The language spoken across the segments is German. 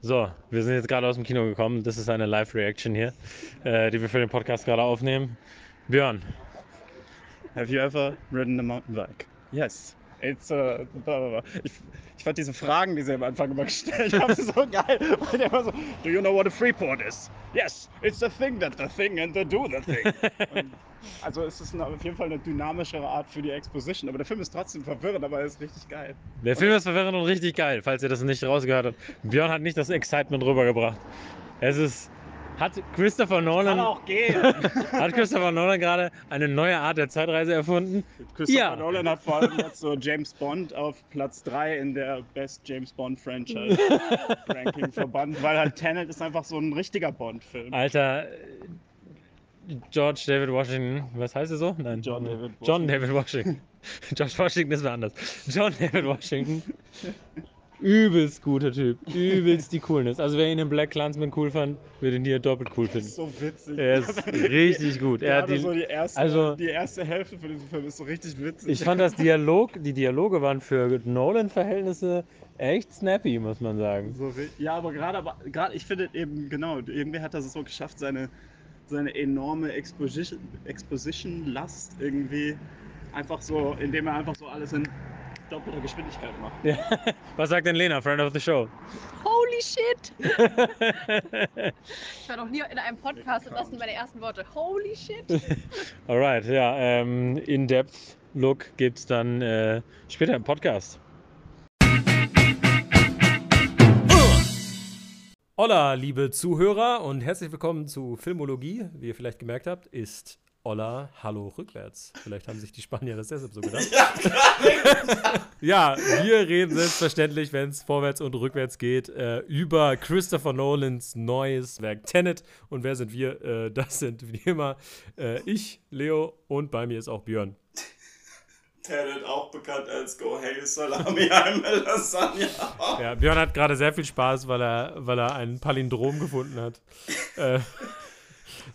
So, wir sind jetzt gerade aus dem Kino gekommen. Das ist eine Live-Reaction hier, äh, die wir für den Podcast gerade aufnehmen. Björn, Have you ever ridden a mountain bike? Yes. It's a. Blah, blah, blah. Ich, ich fand diese Fragen, die sie am Anfang immer gestellt haben, so geil. Weil der immer so, do you know what a Freeport is? Yes, it's the thing that the thing and the do the thing. Und also es ist eine, auf jeden Fall eine dynamischere Art für die Exposition, aber der Film ist trotzdem verwirrend, aber er ist richtig geil. der Film ist verwirrend und richtig geil, falls ihr das nicht rausgehört habt. Björn hat nicht das Excitement rübergebracht. Es ist. Hat Christopher Kann Nolan, auch gehen. hat Christopher Nolan gerade eine neue Art der Zeitreise erfunden? Christopher Ja. Nolan hat vor allem jetzt so James Bond auf Platz 3 in der Best James Bond Franchise Ranking verbannt, weil halt Tenet ist einfach so ein richtiger Bond-Film. Alter, George David Washington, was heißt er so? Nein, John David John David Washington. George Washington ist wer anders. John David Washington. Übelst guter Typ. Übelst die Coolness. Also wer ihn in Black Clansman cool fand, wird ihn hier doppelt cool Das finden. ist so witzig. Er ist richtig gut. Er hat die, so die erste, also- die erste Hälfte von diesem Film ist so richtig witzig. ich fand das Dialog, die Dialoge waren für Nolan-Verhältnisse echt snappy, muss man sagen. so ja, aber gerade, aber gerade, ich finde eben genau, irgendwie hat er es so geschafft, seine, seine enorme Exposition, Exposition-Last irgendwie einfach so, indem er einfach so alles in doppelter Geschwindigkeit macht. Ja. Was sagt denn Lena, Friend of the Show? Holy shit! Ich war noch nie in einem Podcast und das sind meine ersten Worte. Holy shit! Alright, ja, ähm, In-Depth-Look gibt's dann äh, später im Podcast. Hola, liebe Zuhörer und herzlich willkommen zu Filmologie. Wie ihr vielleicht gemerkt habt, ist Hola, Hallo rückwärts. Vielleicht haben sich die Spanier das deshalb so gedacht. Ja, wir reden selbstverständlich, wenn es vorwärts und rückwärts geht, äh, über Christopher Nolans neues Werk Tenet. Und wer sind wir? Äh, das sind wie immer äh, ich, Leo und bei mir ist auch Björn. Tenet, auch bekannt als Go Hey Salami, I'm a Lasagna. Ja, Björn hat gerade sehr viel Spaß, weil er, weil er ein Palindrom gefunden hat. äh,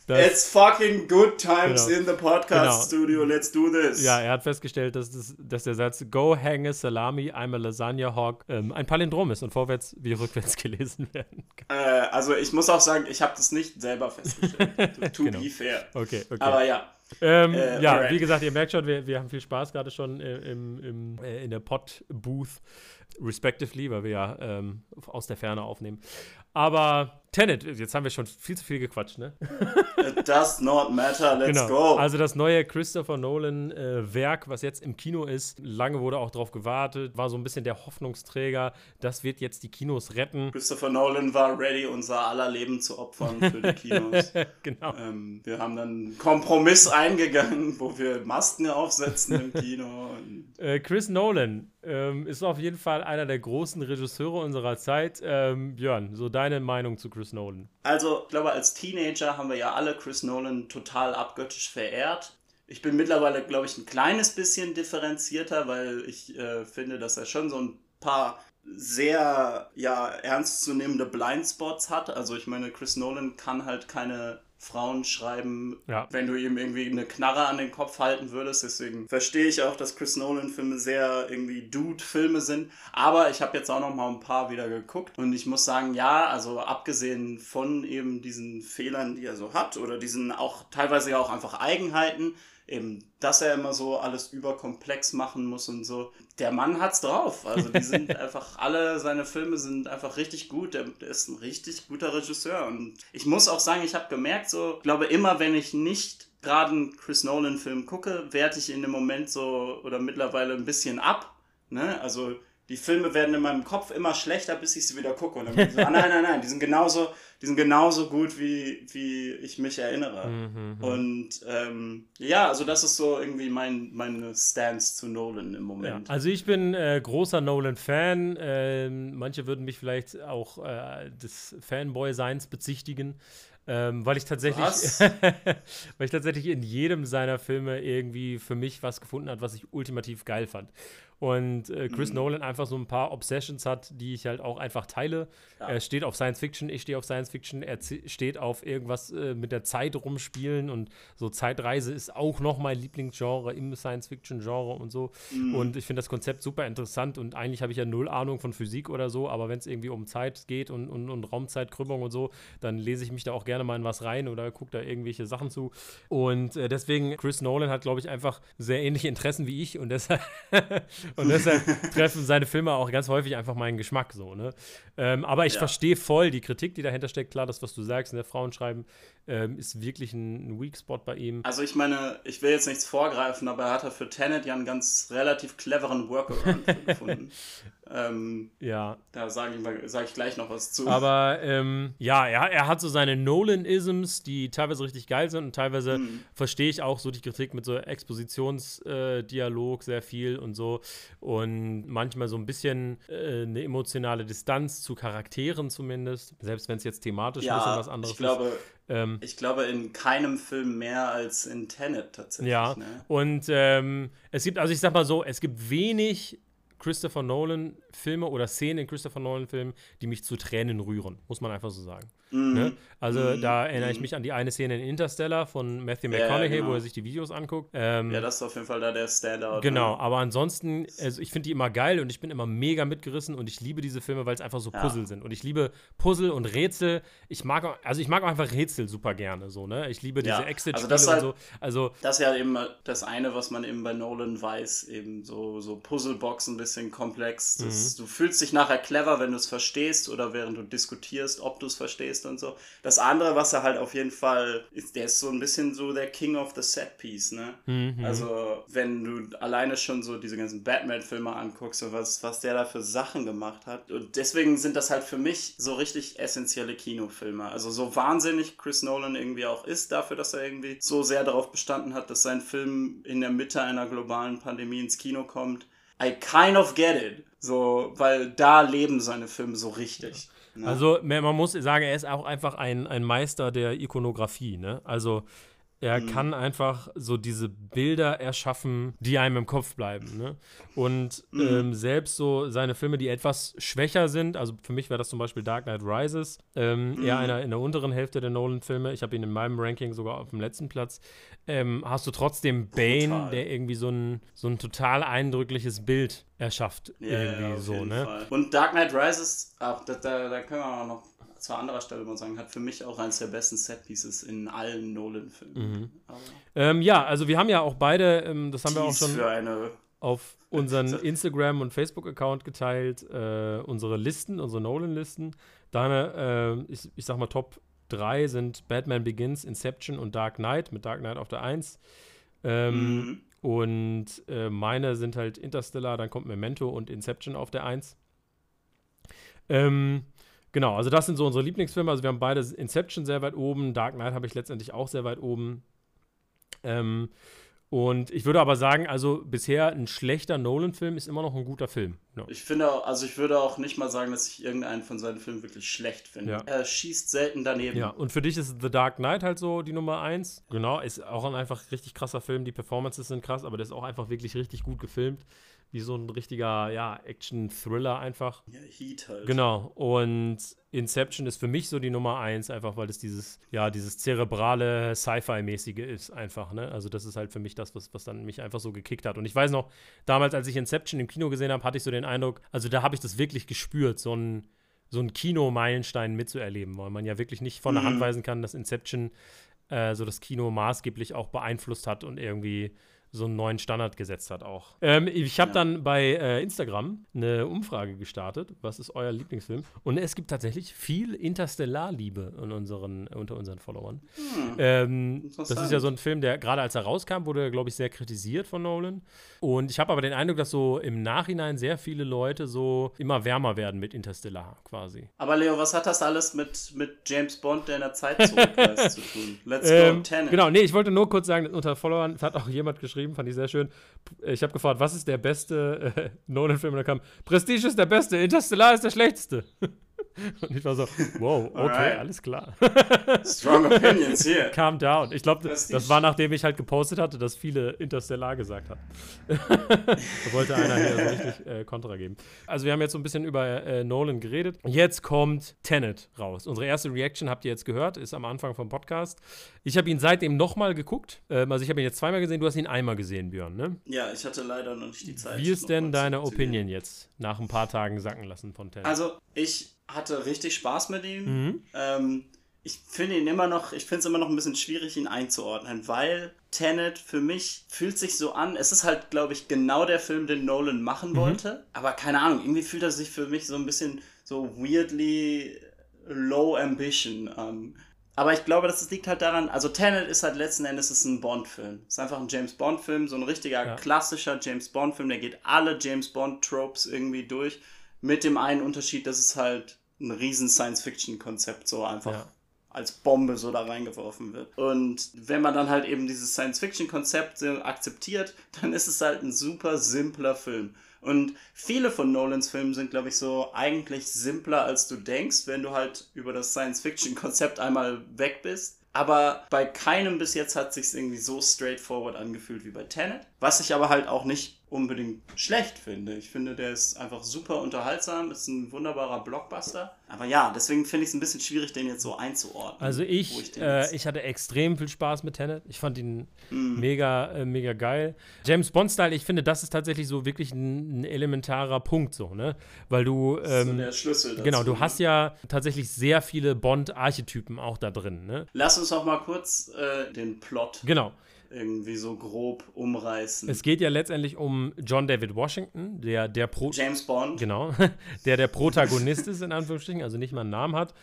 It's fucking good times Genau. in the podcast Genau. studio, let's do this. ja, er hat festgestellt, dass, das, dass der Satz Go hang a salami, I'm a lasagna hawk ähm, ein Palindrom ist und vorwärts wie rückwärts gelesen werden kann. Äh, also ich muss auch sagen, ich habe das nicht selber festgestellt. to Genau. be fair. Okay, okay. Aber ja, Ähm, Äh, ja, alright. wie gesagt, ihr merkt schon, wir, wir haben viel Spaß gerade schon äh, im, im, äh, in der Pod-Booth, respectively, weil wir ja ähm, aus der Ferne aufnehmen. Aber Tenet, jetzt haben wir schon viel zu viel gequatscht, ne? it does not matter, let's genau. go. Also das neue Christopher Nolan-Werk, was jetzt im Kino ist, lange wurde auch drauf gewartet, war so ein bisschen der Hoffnungsträger, das wird jetzt die Kinos retten. Christopher Nolan war ready, unser aller Leben zu opfern für die Kinos. genau. ähm, wir haben dann einen Kompromiss eingegangen, wo wir Masken aufsetzen im Kino. Äh, Chris Nolan ähm, ist auf jeden Fall einer der großen Regisseure unserer Zeit. Ähm, Björn, so deine Meinung zu Chris Nolan? Also, ich glaube, als Teenager haben wir ja alle Chris Nolan total abgöttisch verehrt. Ich bin mittlerweile, glaube ich, ein kleines bisschen differenzierter, weil ich äh, finde, dass er schon so ein paar sehr ja, ernstzunehmende Blindspots hat. Also ich meine, Chris Nolan kann halt keine Frauen schreiben, Ja. wenn du ihm irgendwie eine Knarre an den Kopf halten würdest. Deswegen verstehe ich auch, dass Chris Nolan-Filme sehr irgendwie Dude-Filme sind. Aber ich habe jetzt auch noch mal ein paar wieder geguckt und ich muss sagen, ja, also abgesehen von eben diesen Fehlern, die er so hat oder diesen auch teilweise ja auch einfach Eigenheiten, eben, dass er immer so alles überkomplex machen muss und so. Der Mann hat's drauf. Also die sind einfach, alle seine Filme sind einfach richtig gut. Der, ist ein richtig guter Regisseur. Und ich muss auch sagen, ich habe gemerkt, so, ich glaube, immer wenn ich nicht gerade einen Chris Nolan-Film gucke, werte ich in dem Moment so oder mittlerweile ein bisschen ab. Ne? Also die Filme werden in meinem Kopf immer schlechter, bis ich sie wieder gucke. Und dann bin ich so, ah, nein, nein, nein, die sind genauso, die sind genauso gut, wie, wie ich mich erinnere. Mhm. Und ähm, ja, also das ist so irgendwie mein, meine Stance zu Nolan im Ja, Moment. also ich bin äh, großer Nolan-Fan. Ähm, manche würden mich vielleicht auch äh, des Fanboy-Seins bezichtigen. Ähm, weil ich tatsächlich, weil ich tatsächlich in jedem seiner Filme irgendwie für mich was gefunden hat, was ich ultimativ geil fand. Und äh, Chris mhm. Nolan einfach so ein paar Obsessions hat, die ich halt auch einfach teile. Ja. Er steht auf Science Fiction, ich stehe auf Science Fiction, er steht auf irgendwas äh, mit der Zeit rumspielen und so Zeitreise ist auch noch mein Lieblingsgenre im Science Fiction Genre und so. Mhm. Und ich finde das Konzept super interessant und eigentlich habe ich ja null Ahnung von Physik oder so, aber wenn es irgendwie um Zeit geht und, und, und Raumzeitkrümmung und so, dann lese ich mich da auch gerne mal in was rein oder gucke da irgendwelche Sachen zu. Und äh, deswegen, Chris Nolan hat, glaube ich, einfach sehr ähnliche Interessen wie ich und deshalb Und deshalb treffen seine Filme auch ganz häufig einfach meinen Geschmack so, ne? Ähm, aber ich ja. verstehe voll die Kritik, die dahinter steckt. Klar, das, was du sagst, ne? Frauen schreiben, ähm, ist wirklich ein, ein Weak Spot bei ihm. Also ich meine, ich will jetzt nichts vorgreifen, aber er hat für Tenet ja einen ganz relativ cleveren Workaround gefunden. Ähm, ja. Da sage ich, sag ich gleich noch was zu. Aber ähm, ja, er, er hat so seine Nolan-Isms, die teilweise richtig geil sind und teilweise mhm. verstehe ich auch so die Kritik mit so Expositionsdialog äh, sehr viel und so und manchmal so ein bisschen äh, eine emotionale Distanz zu Charakteren zumindest, selbst wenn es jetzt thematisch ja, ein bisschen was anderes ich glaube, ist. Ähm, ich glaube, in keinem Film mehr als in Tenet tatsächlich. Ja, ne? und ähm, es gibt, also ich sag mal so, es gibt wenig Christopher Nolan Filme oder Szenen in Christopher Nolan Filmen, die mich zu Tränen rühren, muss man einfach so sagen. Mhm. Ne? Also mhm. da erinnere ich mhm. mich an die eine Szene in Interstellar von Matthew McConaughey, ja, genau. wo er sich die Videos anguckt. Ähm, ja, das ist auf jeden Fall da der Standout. Genau, ne? aber ansonsten, also ich finde die immer geil und ich bin immer mega mitgerissen und ich liebe diese Filme, weil es einfach so ja. Puzzle sind. Und ich liebe Puzzle und Rätsel. Ich mag, also ich mag einfach Rätsel super gerne, so, ne? Ich liebe diese ja. Exit-Spiele also halt, und so. Also, das ist ja eben das eine, was man eben bei Nolan weiß, eben so, so Puzzlebox ein bisschen komplex. Das, mhm. Du fühlst dich nachher clever, wenn du es verstehst oder während du diskutierst, ob du es verstehst und so. Das andere, was er halt auf jeden Fall ist, der ist so ein bisschen so der King of the Set Piece, ne? Mhm. Also, wenn du alleine schon so diese ganzen Batman-Filme anguckst und was, was der da für Sachen gemacht hat. Und deswegen sind das halt für mich so richtig essentielle Kinofilme. Also, so wahnsinnig Chris Nolan irgendwie auch ist, dafür, dass er irgendwie so sehr darauf bestanden hat, dass sein Film in der Mitte einer globalen Pandemie ins Kino kommt. I kind of get it. So, weil da leben seine Filme so richtig. Also man muss sagen, er ist auch einfach ein, ein Meister der Ikonografie. Ne? Also er mhm. kann einfach so diese Bilder erschaffen, die einem im Kopf bleiben. Ne? Und mhm. ähm, selbst so seine Filme, die etwas schwächer sind, also für mich wäre das zum Beispiel Dark Knight Rises, ähm, mhm. eher einer in der unteren Hälfte der Nolan-Filme. Ich habe ihn in meinem Ranking sogar auf dem letzten Platz. Ähm, hast du trotzdem Bane, total. der irgendwie so ein, so ein total eindrückliches Bild erschafft. Ja, irgendwie ja, so, ne? Fall. Und Dark Knight Rises, ach, da, da, da können wir auch noch zu anderer Stelle mal sagen, hat für mich auch eines der besten Setpieces in allen Nolan-Filmen. Mhm. Ähm, ja, also wir haben ja auch beide, ähm, das haben wir auch schon auf unseren Instagram- und Facebook-Account geteilt, äh, unsere Listen, unsere Nolan-Listen. Deine, äh, ich, ich sag mal, Top 3 sind Batman Begins, Inception und Dark Knight, mit Dark Knight auf der 1. Ähm, mhm. Und äh, meine sind halt Interstellar, dann kommt Memento und Inception auf der 1. Ähm, Genau, also das sind so unsere Lieblingsfilme. Also wir haben beide Inception sehr weit oben, Dark Knight habe ich letztendlich auch sehr weit oben. Ähm, und ich würde aber sagen, also bisher ein schlechter Nolan-Film ist immer noch ein guter Film. Ja. Ich finde, auch, also ich würde auch nicht mal sagen, dass ich irgendeinen von seinen Filmen wirklich schlecht finde. Ja. Er schießt selten daneben. Ja, und für dich ist The Dark Knight halt so die Nummer eins. Genau, ist auch ein einfach richtig krasser Film. Die Performances sind krass, aber der ist auch einfach wirklich richtig gut gefilmt wie so ein richtiger, ja, Action-Thriller einfach. Ja, Heat halt. Genau. Und Inception ist für mich so die Nummer eins, einfach weil es dieses, ja, dieses zerebrale Sci-Fi-mäßige ist, einfach, ne? Also das ist halt für mich das, was, was dann mich einfach so gekickt hat. Und ich weiß noch, damals, als ich Inception im Kino gesehen habe, hatte ich so den Eindruck, also da habe ich das wirklich gespürt, so ein, so ein Kino-Meilenstein mitzuerleben, weil man ja wirklich nicht von der Hand mhm. weisen kann, dass Inception äh, so das Kino maßgeblich auch beeinflusst hat und irgendwie so einen neuen Standard gesetzt hat auch. Ähm, ich habe ja. dann bei äh, Instagram eine Umfrage gestartet, was ist euer Lieblingsfilm? Und es gibt tatsächlich viel Interstellar-Liebe unseren, unter unseren Followern. Hm. Ähm, das ist ja so ein Film, der gerade als er rauskam, wurde, glaube ich, sehr kritisiert von Nolan. Und ich habe aber den Eindruck, dass so im Nachhinein sehr viele Leute so immer wärmer werden mit Interstellar quasi. Aber Leo, was hat das alles mit, mit James Bond, der in der Zeit zurückreist, zu tun? Let's ähm, go, Tenet. Genau, nee, ich wollte nur kurz sagen, unter Followern hat auch jemand geschrieben, geschrieben, fand ich sehr schön. Ich habe gefragt, was ist der beste äh, Nolan-Film? Und da kam, Prestige ist der beste, Interstellar ist der schlechteste. Und ich war so, wow, okay, Alright. alles klar. Strong opinions hier. Calm down. Ich glaube, das war nachdem ich halt gepostet hatte, dass viele Interstellar gesagt haben. da wollte einer hier so richtig äh, Kontra geben. Also wir haben jetzt so ein bisschen über äh, Nolan geredet. Jetzt kommt Tenet raus. Unsere erste Reaction habt ihr jetzt gehört, ist am Anfang vom Podcast. Ich habe ihn seitdem nochmal geguckt. Ähm, also ich habe ihn jetzt zweimal gesehen, du hast ihn einmal gesehen, Björn, ne? Ja, ich hatte leider noch nicht die Zeit. Wie ist denn deine Opinion jetzt nach ein paar Tagen sacken lassen von Tenet? Also, ich hatte richtig Spaß mit ihm. Mhm. Ähm, ich finde ihn immer noch, ich finde es immer noch ein bisschen schwierig, ihn einzuordnen, weil Tenet für mich fühlt sich so an, es ist halt, glaube ich, genau der Film, den Nolan machen Mhm. wollte. Aber keine Ahnung, irgendwie fühlt er sich für mich so ein bisschen so weirdly low ambition an. Aber ich glaube, das liegt halt daran, also Tenet ist halt letzten Endes ist ein Bond-Film. Ist einfach ein James Bond-Film, so ein richtiger Ja. klassischer James Bond-Film, der geht alle James Bond-Tropes irgendwie durch. Mit dem einen Unterschied, dass es halt ein riesen Science-Fiction-Konzept so einfach Ja. als Bombe so da reingeworfen wird. Und wenn man dann halt eben dieses Science-Fiction-Konzept akzeptiert, dann ist es halt ein super simpler Film. Und viele von Nolans Filmen sind, glaube ich, so eigentlich simpler, als du denkst, wenn du halt über das Science-Fiction-Konzept einmal weg bist. Aber bei keinem bis jetzt hat sich irgendwie so straightforward angefühlt wie bei Tenet. Was ich aber halt auch nicht unbedingt schlecht finde. Ich finde, der ist einfach super unterhaltsam, ist ein wunderbarer Blockbuster. Aber ja, deswegen finde ich es ein bisschen schwierig, den jetzt so einzuordnen. Also ich, den äh, ich hatte extrem viel Spaß mit Tenet. Ich fand ihn Mhm. mega, äh, mega geil. James Bond-Style, ich finde, das ist tatsächlich so wirklich ein, ein elementarer Punkt, so, ne? Weil du, Das ist ähm, der Schlüssel dazu. genau, du hast ja tatsächlich sehr viele Bond-Archetypen auch da drin, ne? Lass uns noch mal kurz äh, den Plot Genau. Irgendwie so grob umreißen. Es geht ja letztendlich um John David Washington, der der Pro James Bond. Genau, der der Protagonist ist, in Anführungsstrichen, also nicht mal einen Namen hat,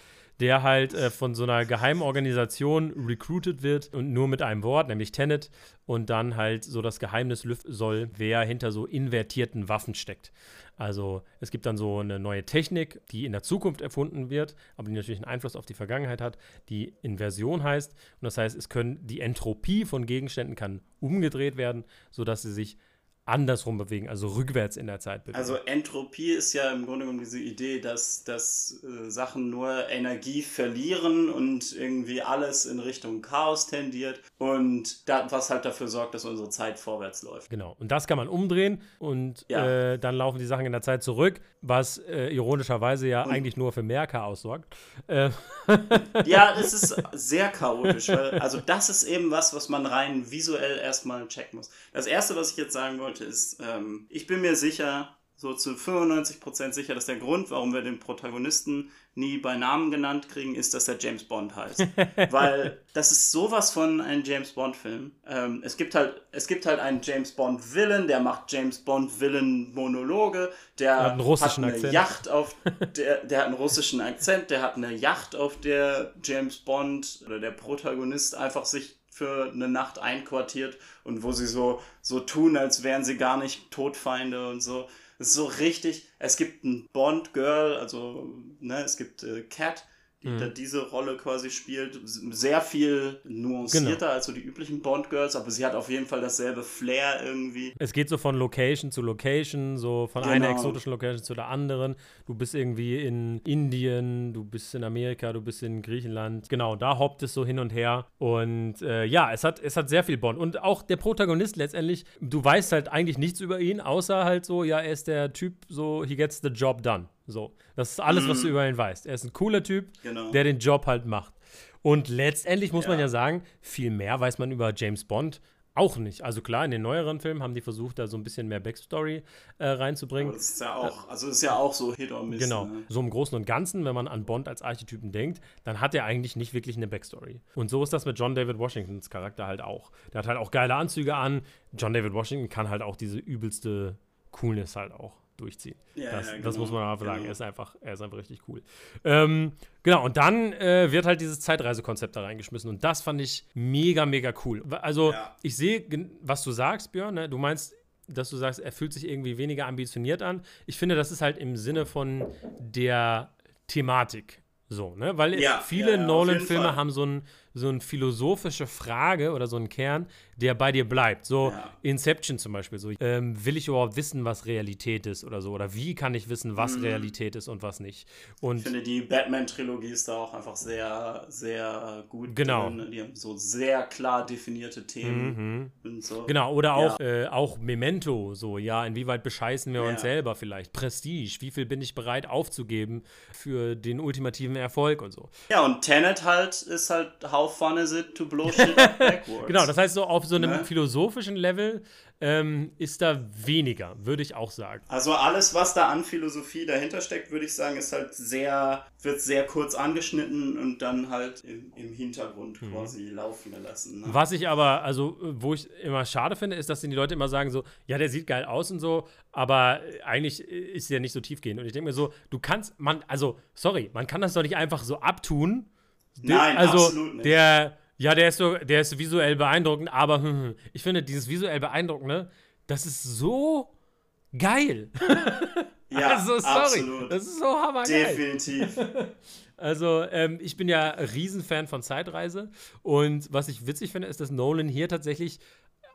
der halt äh, von so einer geheimen Organisation recruited wird und nur mit einem Wort, nämlich Tenet, und dann halt so das Geheimnis lüften soll, wer hinter so invertierten Waffen steckt. Also es gibt dann so eine neue Technik, die in der Zukunft erfunden wird, aber die natürlich einen Einfluss auf die Vergangenheit hat, die Inversion heißt. Und das heißt, es können die Entropie von Gegenständen kann umgedreht werden, sodass sie sich andersrum bewegen, also rückwärts in der Zeit bewegen. Also Entropie ist ja im Grunde genommen diese Idee, dass, dass äh, Sachen nur Energie verlieren und irgendwie alles in Richtung Chaos tendiert und da, was halt dafür sorgt, dass unsere Zeit vorwärts läuft. Genau. Und das kann man umdrehen und Ja. äh, dann laufen die Sachen in der Zeit zurück, was äh, ironischerweise ja Und- eigentlich nur für mehr Chaos sorgt. Äh, Ja, es ist sehr chaotisch, weil also das ist eben was, was man rein visuell erstmal checken muss. Das erste, was ich jetzt sagen wollte, ist, ähm, ich bin mir sicher, so zu 95% sicher, dass der Grund, warum wir den Protagonisten nie bei Namen genannt kriegen, ist, dass er James Bond heißt. Weil das ist sowas von ein James Bond-Film. Ähm, es, gibt halt, es gibt halt einen James Bond-Villain, der macht James Bond-Villain-Monologe, der Hat einen russischen hat eine Akzent. Yacht auf, der, der hat einen russischen Akzent, der hat eine Yacht, auf der James Bond oder der Protagonist einfach sich für eine Nacht einquartiert und wo sie so, so tun, als wären sie gar nicht Todfeinde und so. Es ist so richtig. Es gibt ein Bond-Girl, also ne, es gibt äh, Cat, die Mhm. da diese Rolle quasi spielt. Sehr viel nuancierter Genau. als so die üblichen Bond-Girls, aber sie hat auf jeden Fall dasselbe Flair irgendwie. es geht so von Location zu Location, so von einer Genau. exotischen Location zu der anderen. Du bist irgendwie in Indien, du bist in Amerika, du bist in Griechenland. Genau, da hoppt es so hin und her. Und äh, ja, es hat, es hat sehr viel Bond. Und auch der Protagonist letztendlich, du weißt halt eigentlich nichts über ihn, außer halt so, ja, er ist der Typ, so, he gets the job done. So, das ist alles, was du über ihn weißt. Er ist ein cooler Typ, Genau. der den Job halt macht. Und letztendlich muss man Ja. ja sagen, viel mehr weiß man über James Bond auch nicht. Also klar, in den neueren Filmen haben die versucht, da so ein bisschen mehr Backstory äh, reinzubringen. Aber das ist ja auch, also ist ja auch so Hit or Miss. Genau. Ne? So im Großen und Ganzen, wenn man an Bond als Archetypen denkt, dann hat er eigentlich nicht wirklich eine Backstory. Und so ist das mit John David Washingtons Charakter halt auch. Der hat halt auch geile Anzüge an. John David Washington kann halt auch diese übelste Coolness halt auch durchziehen. Ja, das, ja, das genau, muss man einfach sagen. genau. Er ist einfach, er ist einfach richtig cool. Ähm, genau, und dann äh, wird halt dieses Zeitreisekonzept da reingeschmissen. Und das fand ich mega, mega cool. Also, Ja. ich sehe, was du sagst, Björn. Ne? Du meinst, dass du sagst, er fühlt sich irgendwie weniger ambitioniert an. Ich finde, das ist halt im Sinne von der Thematik so, ne? Weil viele Nolan-Filme haben so ein so eine philosophische Frage oder so ein Kern, der bei dir bleibt. So Ja. Inception zum Beispiel. So, ähm, will ich überhaupt wissen, was Realität ist oder so? Oder wie kann ich wissen, was Mhm. Realität ist und was nicht? Ich Und finde, die Batman-Trilogie ist da auch einfach sehr, sehr gut Genau. drin. Die haben so sehr klar definierte Themen und so. Genau, oder auch, äh, auch Memento, so, ja, inwieweit bescheißen wir Ja. uns selber vielleicht? Prestige, wie viel bin ich bereit aufzugeben für den ultimativen Erfolg und so. Ja, und Tenet halt ist halt how fun is it to blow shit backwards. Genau, das heißt, so auf so einem Ne? philosophischen Level ähm, ist da weniger, würde ich auch sagen. Also alles, was da an Philosophie dahinter steckt, würde ich sagen, ist halt sehr, wird sehr kurz angeschnitten und dann halt im, im Hintergrund Mhm. quasi laufen gelassen. Ne? Was ich aber, also, wo ich immer schade finde, ist, dass die Leute immer sagen so, ja, der sieht geil aus und so, aber eigentlich ist der nicht so tiefgehend. Und ich denke mir so, du kannst, man, also, sorry, man kann das doch nicht einfach so abtun. Der- Nein, also, absolut nicht. Der, ja, der ist so, der ist visuell beeindruckend, aber hm, hm, ich finde, dieses visuell beeindruckende, das ist so geil. ja, also, sorry, absolut. das ist so hammergeil. Definitiv. Also, ähm, ich bin ja Riesenfan von Zeitreise. Und was ich witzig finde, ist, dass Nolan hier tatsächlich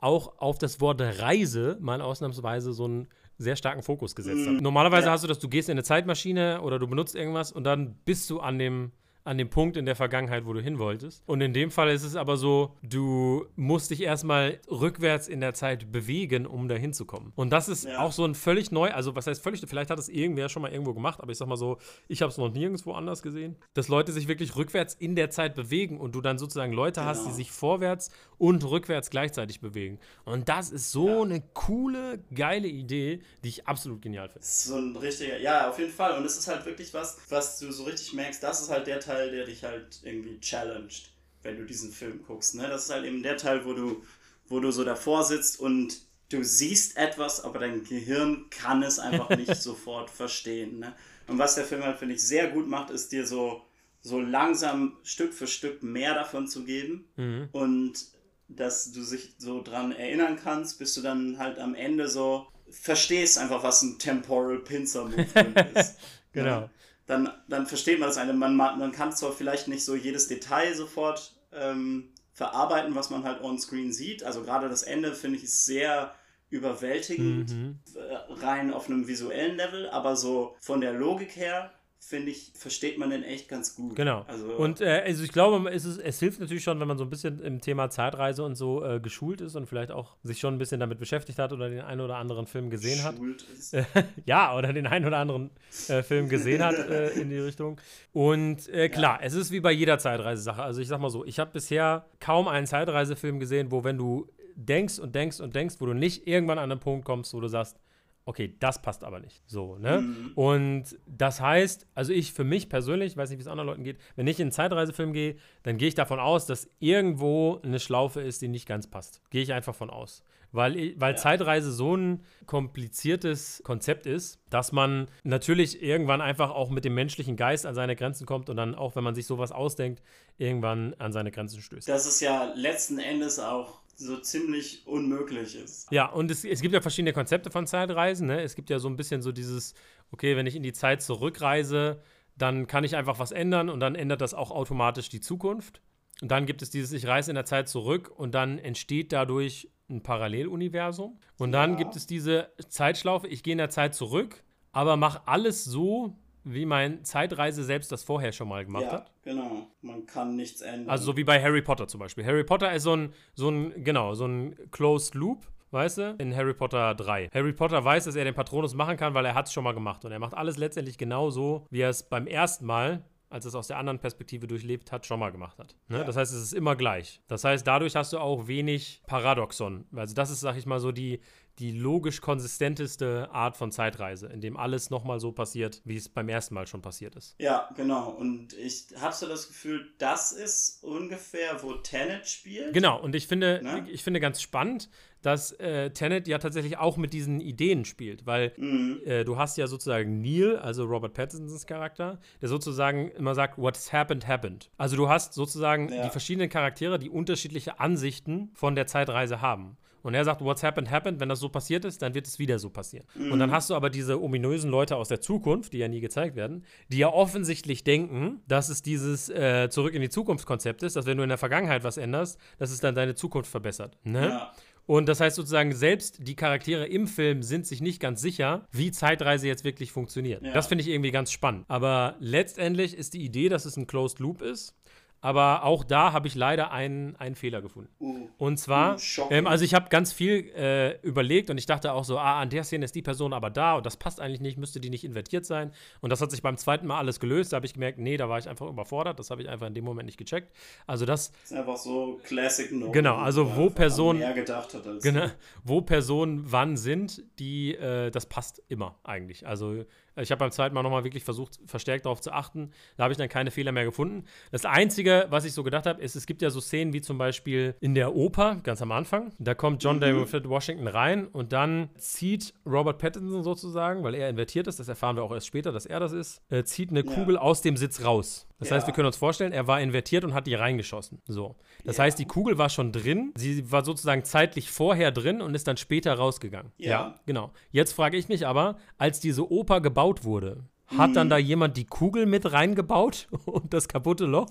auch auf das Wort Reise mal ausnahmsweise so einen sehr starken Fokus gesetzt hat. Normalerweise Ja. hast du das, du gehst in eine Zeitmaschine oder du benutzt irgendwas und dann bist du an dem an dem Punkt in der Vergangenheit, wo du hin wolltest. Und in dem Fall ist es aber so, du musst dich erstmal rückwärts in der Zeit bewegen, um da hinzukommen. Und das ist Ja. auch so ein völlig neu, also was heißt völlig, vielleicht hat es irgendwer schon mal irgendwo gemacht, aber ich sag mal so, ich habe es noch nirgendwo anders gesehen, dass Leute sich wirklich rückwärts in der Zeit bewegen und du dann sozusagen Leute hast, die Genau. sich vorwärts und rückwärts gleichzeitig bewegen. Und das ist so eine coole, geile Idee, die ich absolut genial finde. So ein richtiger, ja, auf jeden Fall. Und es ist halt wirklich was, was du so richtig merkst, das ist halt der Teil, der dich halt irgendwie challenged, wenn du diesen Film guckst. Ne? Das ist halt eben der Teil, wo du, wo du so davor sitzt und du siehst etwas, aber dein Gehirn kann es einfach nicht sofort verstehen. Ne? Und was der Film halt, finde ich, sehr gut macht, ist dir so, so langsam Stück für Stück mehr davon zu geben. Mhm. und dass du sich so dran erinnern kannst, bis du dann halt am Ende so verstehst einfach, was ein Temporal Pincer Movement ist. Genau. Ja. Dann, dann versteht man das eine. Man, ma- man kann zwar vielleicht nicht so jedes Detail sofort ähm, verarbeiten, was man halt on screen sieht. Also gerade das Ende finde ich ist sehr überwältigend, Mhm. äh, rein auf einem visuellen Level, aber so von der Logik her finde ich, versteht man den echt ganz gut. Genau. Also, und äh, also ich glaube, es, ist, es hilft natürlich schon, wenn man so ein bisschen im Thema Zeitreise und so äh, geschult ist und vielleicht auch sich schon ein bisschen damit beschäftigt hat oder den einen oder anderen Film gesehen hat. ist. ja, oder den einen oder anderen äh, Film gesehen hat äh, in die Richtung. Und äh, klar, es ist wie bei jeder Zeitreisesache. Also ich sag mal so, ich habe bisher kaum einen Zeitreisefilm gesehen, wo wenn du denkst und denkst und denkst, wo du nicht irgendwann an einen Punkt kommst, wo du sagst, okay, das passt aber nicht. So, ne? Mhm. Und das heißt, also ich für mich persönlich, ich weiß nicht, wie es anderen Leuten geht, wenn ich in einen Zeitreisefilm gehe, dann gehe ich davon aus, dass irgendwo eine Schlaufe ist, die nicht ganz passt. Gehe ich einfach von aus. Weil, weil Ja. Zeitreise so ein kompliziertes Konzept ist, dass man natürlich irgendwann einfach auch mit dem menschlichen Geist an seine Grenzen kommt und dann auch, wenn man sich sowas ausdenkt, irgendwann an seine Grenzen stößt. dass es ja letzten Endes auch so ziemlich unmöglich ist. Ja, und es, es gibt ja verschiedene Konzepte von Zeitreisen. Ne? Es gibt ja so ein bisschen so dieses, okay, wenn ich in die Zeit zurückreise, dann kann ich einfach was ändern und dann ändert das auch automatisch die Zukunft. Und dann gibt es dieses, ich reise in der Zeit zurück und dann entsteht dadurch ein Paralleluniversum. Und dann Ja. gibt es diese Zeitschlaufe, ich gehe in der Zeit zurück, aber mache alles so, wie mein Zeitreise selbst das vorher schon mal gemacht ja, hat. genau. Man kann nichts ändern. Also so wie bei Harry Potter zum Beispiel. Harry Potter ist so ein, so ein, genau, so ein Closed Loop, weißt du, in Harry Potter 3. Harry Potter weiß, dass er den Patronus machen kann, weil er hat es schon mal gemacht. Und er macht alles letztendlich genau so, wie er es beim ersten Mal, als er es aus der anderen Perspektive durchlebt hat, schon mal gemacht hat. Ne? Ja. Das heißt, es ist immer gleich. Das heißt, dadurch hast du auch wenig Paradoxon. Also das ist, sag ich mal, so die, die logisch konsistenteste Art von Zeitreise, in dem alles nochmal so passiert, wie es beim ersten Mal schon passiert ist. ja, genau. Und ich habe so das Gefühl, das ist ungefähr, wo Tenet spielt. Genau, und ich finde, Ne? ich finde ganz spannend, dass äh, Tenet ja tatsächlich auch mit diesen Ideen spielt, weil Mhm. äh, du hast ja sozusagen Neil, also Robert Pattinsons Charakter, der sozusagen immer sagt, what's happened, happened. Also du hast sozusagen Ja. die verschiedenen Charaktere, die unterschiedliche Ansichten von der Zeitreise haben. Und er sagt, what's happened, happened. Wenn das so passiert ist, dann wird es wieder so passieren. Mhm. Und dann hast du aber diese ominösen Leute aus der Zukunft, die ja nie gezeigt werden, die ja offensichtlich denken, dass es dieses äh, Zurück in die Zukunft-Konzept ist, dass wenn du in der Vergangenheit was änderst, dass es dann deine Zukunft verbessert. Ne? Ja. Und das heißt sozusagen, selbst die Charaktere im Film sind sich nicht ganz sicher, wie Zeitreise jetzt wirklich funktioniert. Ja. Das finde ich irgendwie ganz spannend. Aber letztendlich ist die Idee, dass es ein Closed Loop ist. Aber auch da habe ich leider einen, einen Fehler gefunden. Uh. Und zwar, Uh, ähm, also ich habe ganz viel äh, überlegt und ich dachte auch so, ah, an der Szene ist die Person aber da und das passt eigentlich nicht, müsste die nicht invertiert sein. Und das hat sich beim zweiten Mal alles gelöst. Da habe ich gemerkt, nee, da war ich einfach überfordert. Das habe ich einfach in dem Moment nicht gecheckt. Also das, Das ist einfach so Classic No. Genau, also wo Person- mehr gedacht hat als genau, wo Personen wann sind, die, äh, das passt immer eigentlich. Also ich habe beim zweiten Mal nochmal wirklich versucht, verstärkt darauf zu achten. Da habe ich dann keine Fehler mehr gefunden. Das Einzige, was ich so gedacht habe, ist, es gibt ja so Szenen wie zum Beispiel in der Oper, ganz am Anfang. Da kommt John David Washington rein und dann zieht Robert Pattinson sozusagen, weil er invertiert ist, das erfahren wir auch erst später, dass er das ist, äh, zieht eine Ja. Kugel aus dem Sitz raus. Das heißt, Ja. wir können uns vorstellen, er war invertiert und hat die reingeschossen. So. Das Ja. heißt, die Kugel war schon drin, sie war sozusagen zeitlich vorher drin und ist dann später rausgegangen. Ja. genau. Jetzt frage ich mich aber, als diese Oper gebaut wurde, hat Mhm. dann da jemand die Kugel mit reingebaut und das kaputte Loch?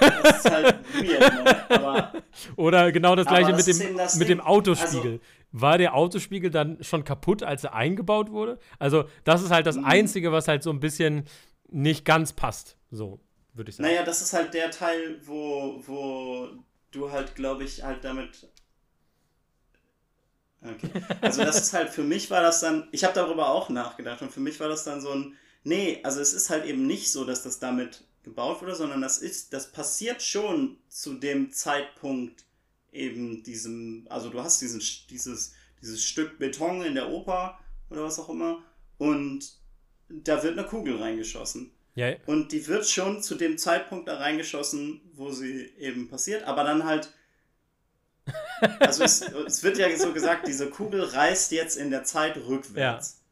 Das ist halt weird, ne? Aber Oder genau das gleiche das mit dem, mit Ding. dem Autospiegel. war der Autospiegel dann schon kaputt, als er eingebaut wurde? Also, das ist halt das Mhm. Einzige, was halt so ein bisschen nicht ganz passt. So, würde ich sagen. naja, das ist halt der Teil, wo, wo du halt, glaube ich, halt damit. Okay. Also das ist halt, für mich war das dann, ich habe darüber auch nachgedacht und für mich war das dann so ein, nee, also es ist halt eben nicht so, dass das damit gebaut wurde, sondern das ist, das passiert schon zu dem Zeitpunkt eben diesem, also du hast diesen, dieses, dieses Stück Beton in der Oper oder was auch immer und da wird eine Kugel reingeschossen. Ja, Und die wird schon zu dem Zeitpunkt da reingeschossen, wo sie eben passiert, aber dann halt. Also es, es wird ja so gesagt, diese Kugel reist jetzt in der Zeit rückwärts.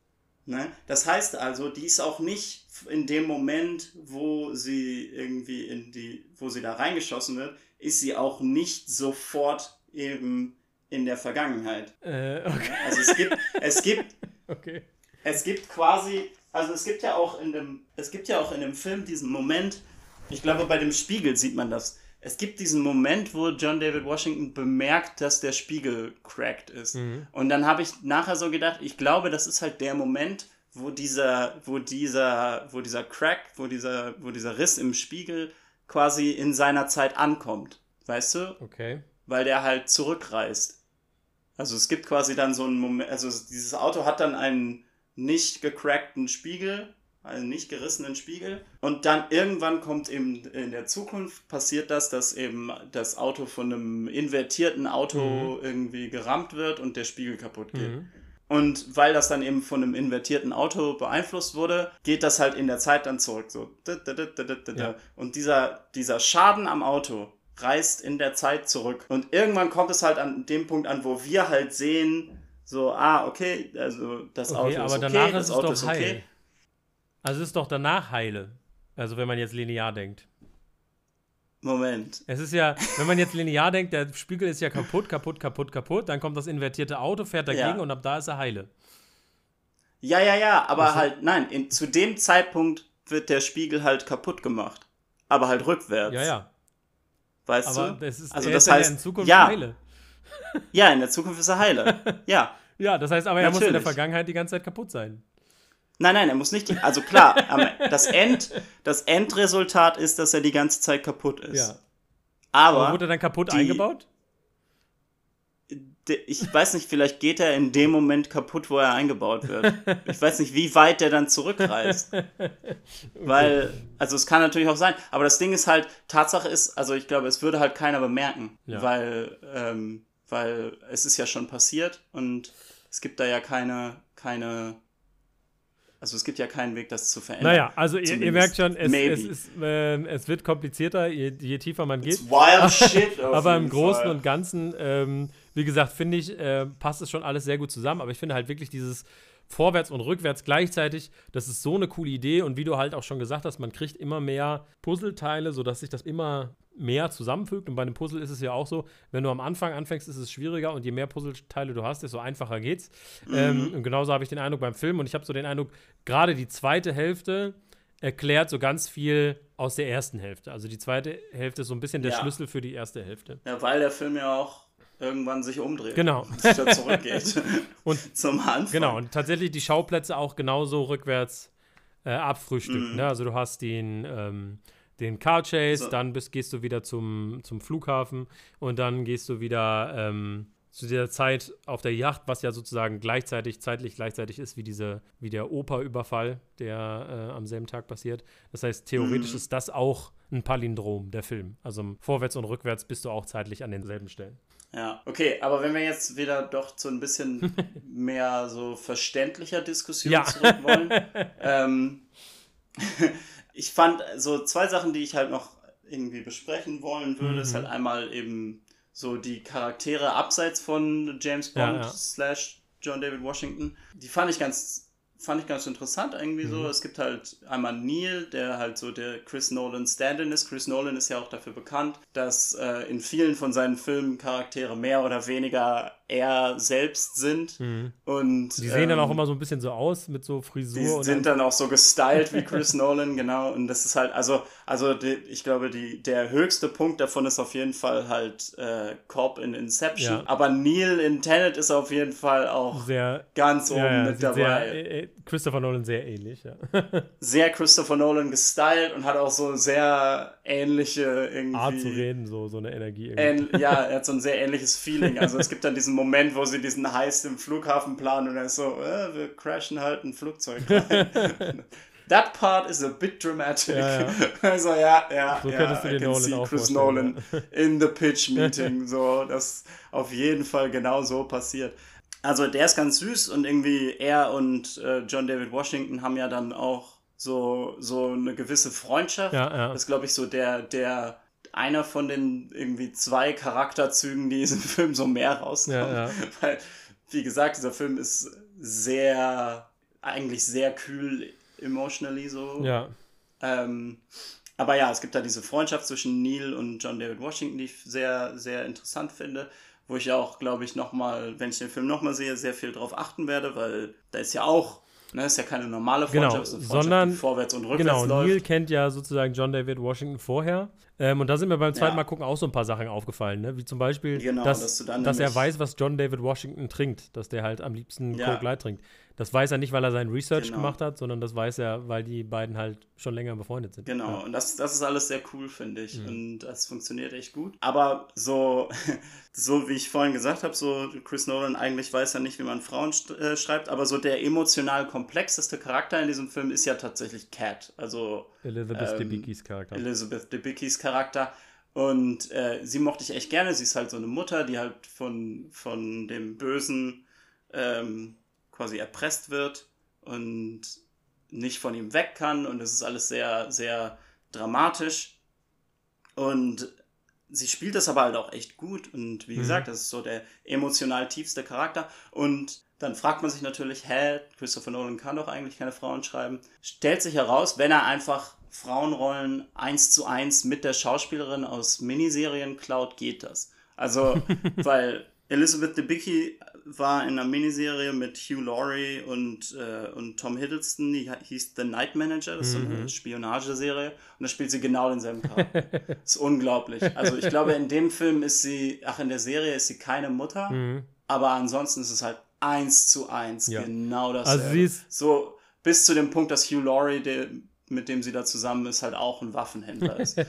Ne? Das heißt also, die ist auch nicht in dem Moment, wo sie irgendwie in die, wo sie da reingeschossen wird, ist sie auch nicht sofort eben in der Vergangenheit. äh, okay. Also es gibt, es gibt okay. es gibt quasi, also es gibt ja auch in dem, es gibt ja auch in dem Film diesen Moment, ich glaube bei dem Spiegel sieht man das. Es gibt diesen Moment, wo John David Washington bemerkt, dass der Spiegel cracked ist. Mhm. Und dann habe ich nachher so gedacht, ich glaube, das ist halt der Moment, wo dieser, wo dieser, wo dieser Crack, wo dieser, wo dieser Riss im Spiegel quasi in seiner Zeit ankommt. Weißt du? Okay. weil der halt zurückreist. Also es gibt quasi dann so einen Moment, also dieses Auto hat dann einen nicht gecrackten Spiegel, einen nicht gerissenen Spiegel und dann irgendwann kommt eben in der Zukunft passiert das, dass eben das Auto von einem invertierten Auto irgendwie gerammt wird und der Spiegel kaputt geht. Mhm. Und weil das dann eben von einem invertierten Auto beeinflusst wurde, geht das halt in der Zeit dann zurück. So. Ja. Und dieser, dieser Schaden am Auto reist in der Zeit zurück. Und irgendwann kommt es halt an dem Punkt an, wo wir halt sehen, so, ah, okay, also das Okay, Auto ist aber okay, danach das ist es Auto doch ist heil. okay. Also es ist doch danach heile. Also wenn man jetzt linear denkt. Moment. Es ist ja, wenn man jetzt linear denkt, der Spiegel ist ja kaputt, kaputt, kaputt, kaputt, dann kommt das invertierte Auto, fährt dagegen Ja. und ab da ist er heile. Ja, ja, ja, aber Also- halt, nein, in, zu dem Zeitpunkt wird der Spiegel halt kaputt gemacht. Aber halt rückwärts. Ja, ja. Weißt Aber du? das ist, also das dann ja heißt, in Zukunft ja, heile. Ja, in der Zukunft ist er heile. ja. Ja, das heißt aber, er muss in der Natürlich. Vergangenheit die ganze Zeit kaputt sein. Nein, nein, er muss nicht. Die, also klar, das, End, das Endresultat ist, dass er die ganze Zeit kaputt ist. Ja. Aber Aber wurde er dann kaputt die- eingebaut? ich weiß nicht, vielleicht geht er in dem Moment kaputt, wo er eingebaut wird. Ich weiß nicht, wie weit der dann zurückreist. Weil, also es kann natürlich auch sein, aber das Ding ist halt, Tatsache ist, also ich glaube, es würde halt keiner bemerken, Ja. weil, ähm, weil es ist ja schon passiert und es gibt da ja keine, keine, also es gibt ja keinen Weg, das zu verändern. Naja, also ihr, ihr merkt schon, es, es, ist, ähm, es wird komplizierter, je, je tiefer man geht. It's wild shit. Aber im Großen Fall. und Ganzen, ähm, wie gesagt, finde ich, äh, passt es schon alles sehr gut zusammen. Aber ich finde halt wirklich dieses Vorwärts und Rückwärts gleichzeitig, das ist so eine coole Idee. Und wie du halt auch schon gesagt hast, man kriegt immer mehr Puzzleteile, sodass sich das immer mehr zusammenfügt. Und bei einem Puzzle ist es ja auch so, wenn du am Anfang anfängst, ist es schwieriger und je mehr Puzzleteile du hast, desto einfacher geht's. Mhm. Ähm, und genauso habe ich den Eindruck beim Film. Und ich habe so den Eindruck, gerade die zweite Hälfte erklärt so ganz viel aus der ersten Hälfte. Also die zweite Hälfte ist so ein bisschen der Ja. Schlüssel für die erste Hälfte. Ja, weil der Film ja auch irgendwann sich umdreht. Genau. Und sich wieder zurückgeht. Und zum Anfang. Genau, und tatsächlich die Schauplätze auch genauso rückwärts äh, abfrühstückt. Mhm. Ne? Also du hast den, ähm, den Car Chase, So. dann bist, gehst du wieder zum, zum Flughafen und dann gehst du wieder ähm, zu der Zeit auf der Yacht, was ja sozusagen gleichzeitig, zeitlich gleichzeitig ist wie, diese, wie der Operüberfall, der äh, am selben Tag passiert. Das heißt, theoretisch Mhm. ist das auch ein Palindrom, der Film. Also vorwärts und rückwärts bist du auch zeitlich an denselben Stellen. Ja, okay, aber wenn wir jetzt wieder doch zu ein bisschen mehr so verständlicher Diskussion Ja. zurück wollen. ähm, ich fand so zwei Sachen, die ich halt noch irgendwie besprechen wollen würde, ist Mhm. halt einmal eben so die Charaktere abseits von James Ja, Bond ja. slash John David Washington. Die fand ich ganz fand ich ganz interessant irgendwie so. Mhm. Es gibt halt einmal Neil, der halt so der Chris Nolan Stand-in ist. Chris Nolan ist ja auch dafür bekannt, dass äh, in vielen von seinen Filmen Charaktere mehr oder weniger er selbst sind. Und Die sehen dann auch ähm, immer so ein bisschen so aus mit so Frisur die und sind dann auch so gestylt wie Chris Nolan, genau. Und das ist halt, also, also die, ich glaube, die, der höchste Punkt davon ist auf jeden Fall halt äh, Cobb in Inception. Ja. Aber Neil in Tenet ist auf jeden Fall auch sehr ganz oben ja, ja, mit dabei. Sehr, äh, äh, Christopher Nolan sehr ähnlich, ja. Sehr Christopher Nolan gestylt und hat auch so sehr ähnliche irgendwie. Art zu reden, so, so eine Energie. irgendwie. Ähn, ja, er hat so ein sehr ähnliches Feeling. Also es gibt dann diesen Moment, wo sie diesen Heist im Flughafen planen und er ist so, äh, wir crashen halt ein Flugzeug rein. That part is a bit dramatic. Ja, ja. Also ja, ja, So ja, I can Nolan see Chris Nolan in the pitch meeting. So, das auf jeden Fall genau so passiert. Also der ist ganz süß und irgendwie er und äh, John David Washington haben ja dann auch so, so eine gewisse Freundschaft. Ja, ja. Das ist, glaube ich, so der, der einer von den irgendwie zwei Charakterzügen, die in diesem Film so mehr rauskommen. Ja, ja. Weil, wie gesagt, dieser Film ist sehr, eigentlich sehr kühl emotionally so. Ja, Ähm, aber ja, es gibt da diese Freundschaft zwischen Neil und John David Washington, die ich sehr, sehr interessant finde. Wo ich auch, glaube ich, nochmal, wenn ich den Film nochmal sehe, sehr viel drauf achten werde, weil da ist ja auch, ne, ist ja keine normale Genau, Freundschaft, eine Freundschaft, sondern- vorwärts und rückwärts genau. läuft. Neil kennt ja sozusagen John David Washington vorher. Ähm, und da sind mir beim zweiten Ja. Mal gucken auch so ein paar Sachen aufgefallen, ne? Wie zum Beispiel, Genau, dass, dass dass er weiß, was John David Washington trinkt. Dass der halt am liebsten Ja. Coke Light trinkt. Das weiß er nicht, weil er sein Research Genau. gemacht hat, sondern das weiß er, weil die beiden halt schon länger befreundet sind. Genau, Ja. und das, das ist alles sehr cool, finde ich. Mhm. Und das funktioniert echt gut. Aber so, so wie ich vorhin gesagt habe, so Chris Nolan eigentlich weiß ja nicht, wie man Frauen st- äh, schreibt, aber so der emotional komplexeste Charakter in diesem Film ist ja tatsächlich Cat. Also Elizabeth Ähm, Debicki's Charakter. Elizabeth Debicki's Charakter. Und äh, sie mochte ich echt gerne. Sie ist halt so eine Mutter, die halt von, von dem Bösen ähm, quasi erpresst wird und nicht von ihm weg kann. Und es ist alles sehr, sehr dramatisch. Und sie spielt das aber halt auch echt gut. Und wie Mhm. gesagt, das ist so der emotional tiefste Charakter. Und dann fragt man sich natürlich, hä, Christopher Nolan kann doch eigentlich keine Frauen schreiben. Stellt sich heraus, wenn er einfach Frauenrollen eins zu eins mit der Schauspielerin aus Miniserien klaut, geht das. Also, weil Elizabeth Debicki war in einer Miniserie mit Hugh Laurie und, äh, und Tom Hiddleston, die hieß The Night Manager, das ist so eine Mhm. Spionageserie und da spielt sie genau denselben Charakter. Das ist unglaublich. Also ich glaube, in dem Film ist sie, ach, in der Serie ist sie keine Mutter, Mhm. aber ansonsten ist es halt eins zu eins Ja. genau das. Also sie ist- so bis zu dem Punkt, dass Hugh Laurie, der, mit dem sie da zusammen ist, halt auch ein Waffenhändler ist.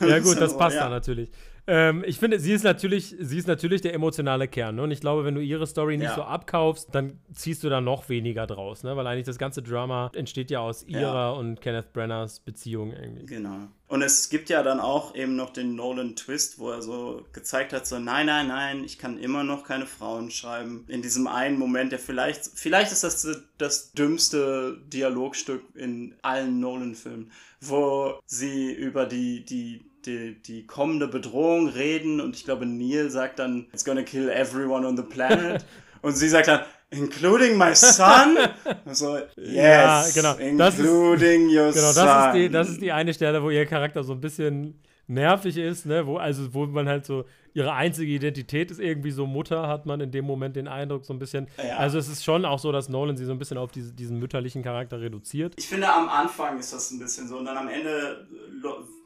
Ja, gut, das passt ja. da natürlich. Ähm, ich finde, sie ist natürlich, sie ist natürlich der emotionale Kern. Ne? Und ich glaube, wenn du ihre Story nicht Ja. so abkaufst, dann ziehst du da noch weniger draus, ne? Weil eigentlich das ganze Drama entsteht ja aus ihrer Ja. und Kenneth Brenners Beziehung irgendwie. Genau. Und es gibt ja dann auch eben noch den Nolan-Twist, wo er so gezeigt hat, so nein, nein, nein, ich kann immer noch keine Frauen schreiben. In diesem einen Moment, der vielleicht, vielleicht ist das das dümmste Dialogstück in allen Nolan-Filmen, wo sie über die, die, die, die kommende Bedrohung reden und ich glaube, Neil sagt dann, it's gonna kill everyone on the planet. und sie sagt dann, including my son? so, yes, Ja, genau. Das ist- including your Genau, son. das ist, die, das ist die eine Stelle, wo ihr Charakter so ein bisschen nervig ist, ne? Wo, also wo man halt so, ihre einzige Identität ist irgendwie so Mutter, hat man in dem Moment den Eindruck, so ein bisschen. Ja. Also es ist schon auch so, dass Nolan sie so ein bisschen auf diese, diesen mütterlichen Charakter reduziert. Ich finde, am Anfang ist das ein bisschen so und dann am Ende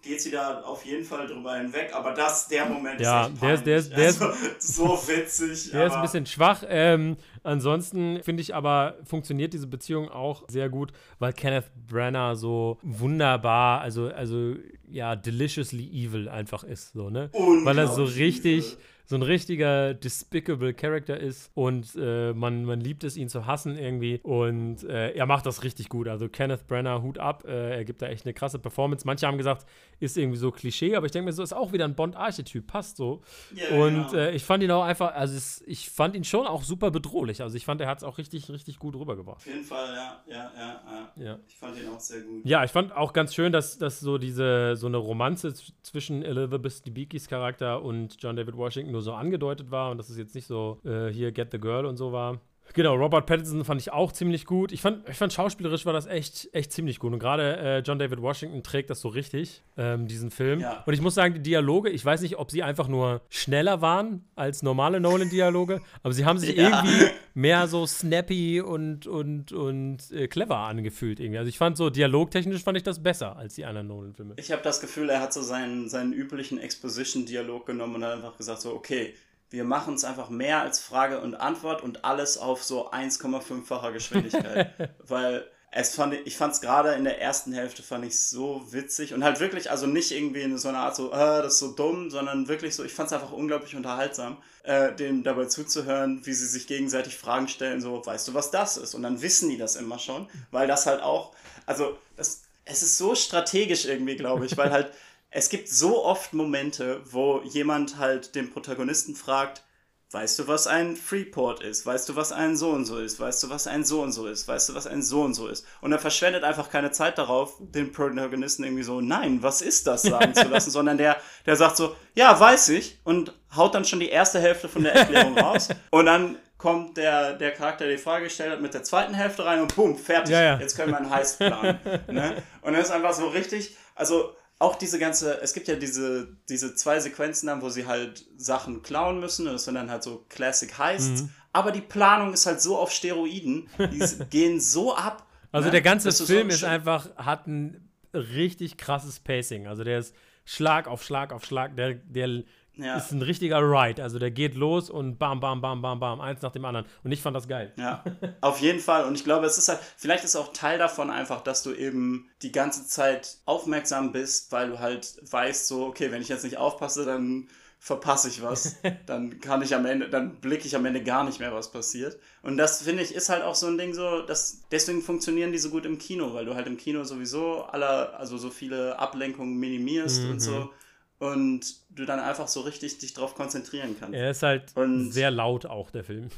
geht sie da auf jeden Fall drüber hinweg, aber das, der Moment Ja, ist echt der ist- der ist- der ist- also, so witzig. Der ist ein bisschen schwach. Ähm, ansonsten finde ich aber, funktioniert diese Beziehung auch sehr gut, weil Kenneth Branagh so wunderbar, also, also ja, deliciously evil einfach ist. So, ne? Weil er so Unglaublich richtig, evil. So ein richtiger despicable Character ist und äh, man, man liebt es, ihn zu hassen irgendwie. Und äh, er macht das richtig gut. Also Kenneth Branagh, Hut ab. Äh, er gibt da echt eine krasse Performance. Manche haben gesagt, ist irgendwie so Klischee, aber ich denke mir, so ist auch wieder ein Bond-Archetyp. Passt so. Ja, Und genau. äh, ich fand ihn auch einfach, also es, ich fand ihn schon auch super bedrohlich. Also ich fand, er hat es auch richtig, richtig gut rübergebracht. Auf jeden Fall, ja, ja, ja, ja. Ja. Ich fand ihn auch sehr gut. Ja, ich fand auch ganz schön, dass, dass so diese so eine Romanze zwischen Elizabeth Debicki's Charakter und John David Washington nur so angedeutet war und dass es jetzt nicht so äh, hier Get the Girl und so war. Genau, Robert Pattinson fand ich auch ziemlich gut. Ich fand, ich fand schauspielerisch war das echt, echt ziemlich gut. Und gerade äh, John David Washington trägt das so richtig, ähm, diesen Film. Ja. Und ich muss sagen, die Dialoge, ich weiß nicht, ob sie einfach nur schneller waren als normale Nolan-Dialoge, aber sie haben sich Ja. irgendwie mehr so snappy und, und, und äh, clever angefühlt irgendwie. Also ich fand so dialogtechnisch fand ich das besser als die anderen Nolan-Filme. Ich habe das Gefühl, er hat so seinen, seinen üblichen Exposition-Dialog genommen und hat einfach gesagt so, okay, wir machen es einfach mehr als Frage und Antwort und alles auf so 1,5-facher Geschwindigkeit. Weil es fand, ich fand es gerade in der ersten Hälfte fand ich so witzig und halt wirklich, also nicht irgendwie in so einer Art so, ah, das ist so dumm, sondern wirklich so, ich fand es einfach unglaublich unterhaltsam, äh, dem dabei zuzuhören, wie sie sich gegenseitig Fragen stellen, so, weißt du, was das ist? Und dann wissen die das immer schon, weil das halt auch, also das, es ist so strategisch irgendwie, glaube ich, weil halt es gibt so oft Momente, wo jemand halt den Protagonisten fragt, weißt du, was ein Freeport ist? Weißt du, was ein so und so ist? Weißt du, was ein so und so ist? Weißt du, was ein so und so ist? Und er verschwendet einfach keine Zeit darauf, den Protagonisten irgendwie so, nein, was ist das sagen zu lassen, sondern der, der sagt so, ja, weiß ich und haut dann schon die erste Hälfte von der Erklärung raus und dann kommt der, der Charakter, der die Frage gestellt hat, mit der zweiten Hälfte rein und bumm, fertig. Ja, ja. Jetzt können wir einen Heist planen. ne? Und das ist einfach so richtig, also auch diese ganze, es gibt ja diese, diese zwei Sequenzen dann, wo sie halt Sachen klauen müssen. Und das sind dann halt so Classic Heists. Mhm. Aber die Planung ist halt so auf Steroiden. Die gehen so ab. Also ne? der ganze Das Film ist schön. einfach, hat ein richtig krasses Pacing. Also der ist Schlag auf Schlag auf Schlag. Der, der Ja. ist ein richtiger Ride. Also der geht los und bam, bam, bam, bam, bam, eins nach dem anderen. Und ich fand das geil. Ja, auf jeden Fall. Und ich glaube, es ist halt, vielleicht ist auch Teil davon einfach, dass du eben die ganze Zeit aufmerksam bist, weil du halt weißt, so, okay, wenn ich jetzt nicht aufpasse, dann verpasse ich was. Dann kann ich am Ende, dann blicke ich am Ende gar nicht mehr, was passiert. Und das finde ich ist halt auch so ein Ding so, dass deswegen funktionieren die so gut im Kino, weil du halt im Kino sowieso aller, also so viele Ablenkungen minimierst und so. Und du dann einfach so richtig dich drauf konzentrieren kannst. Er ist halt Und- sehr laut auch, der Film.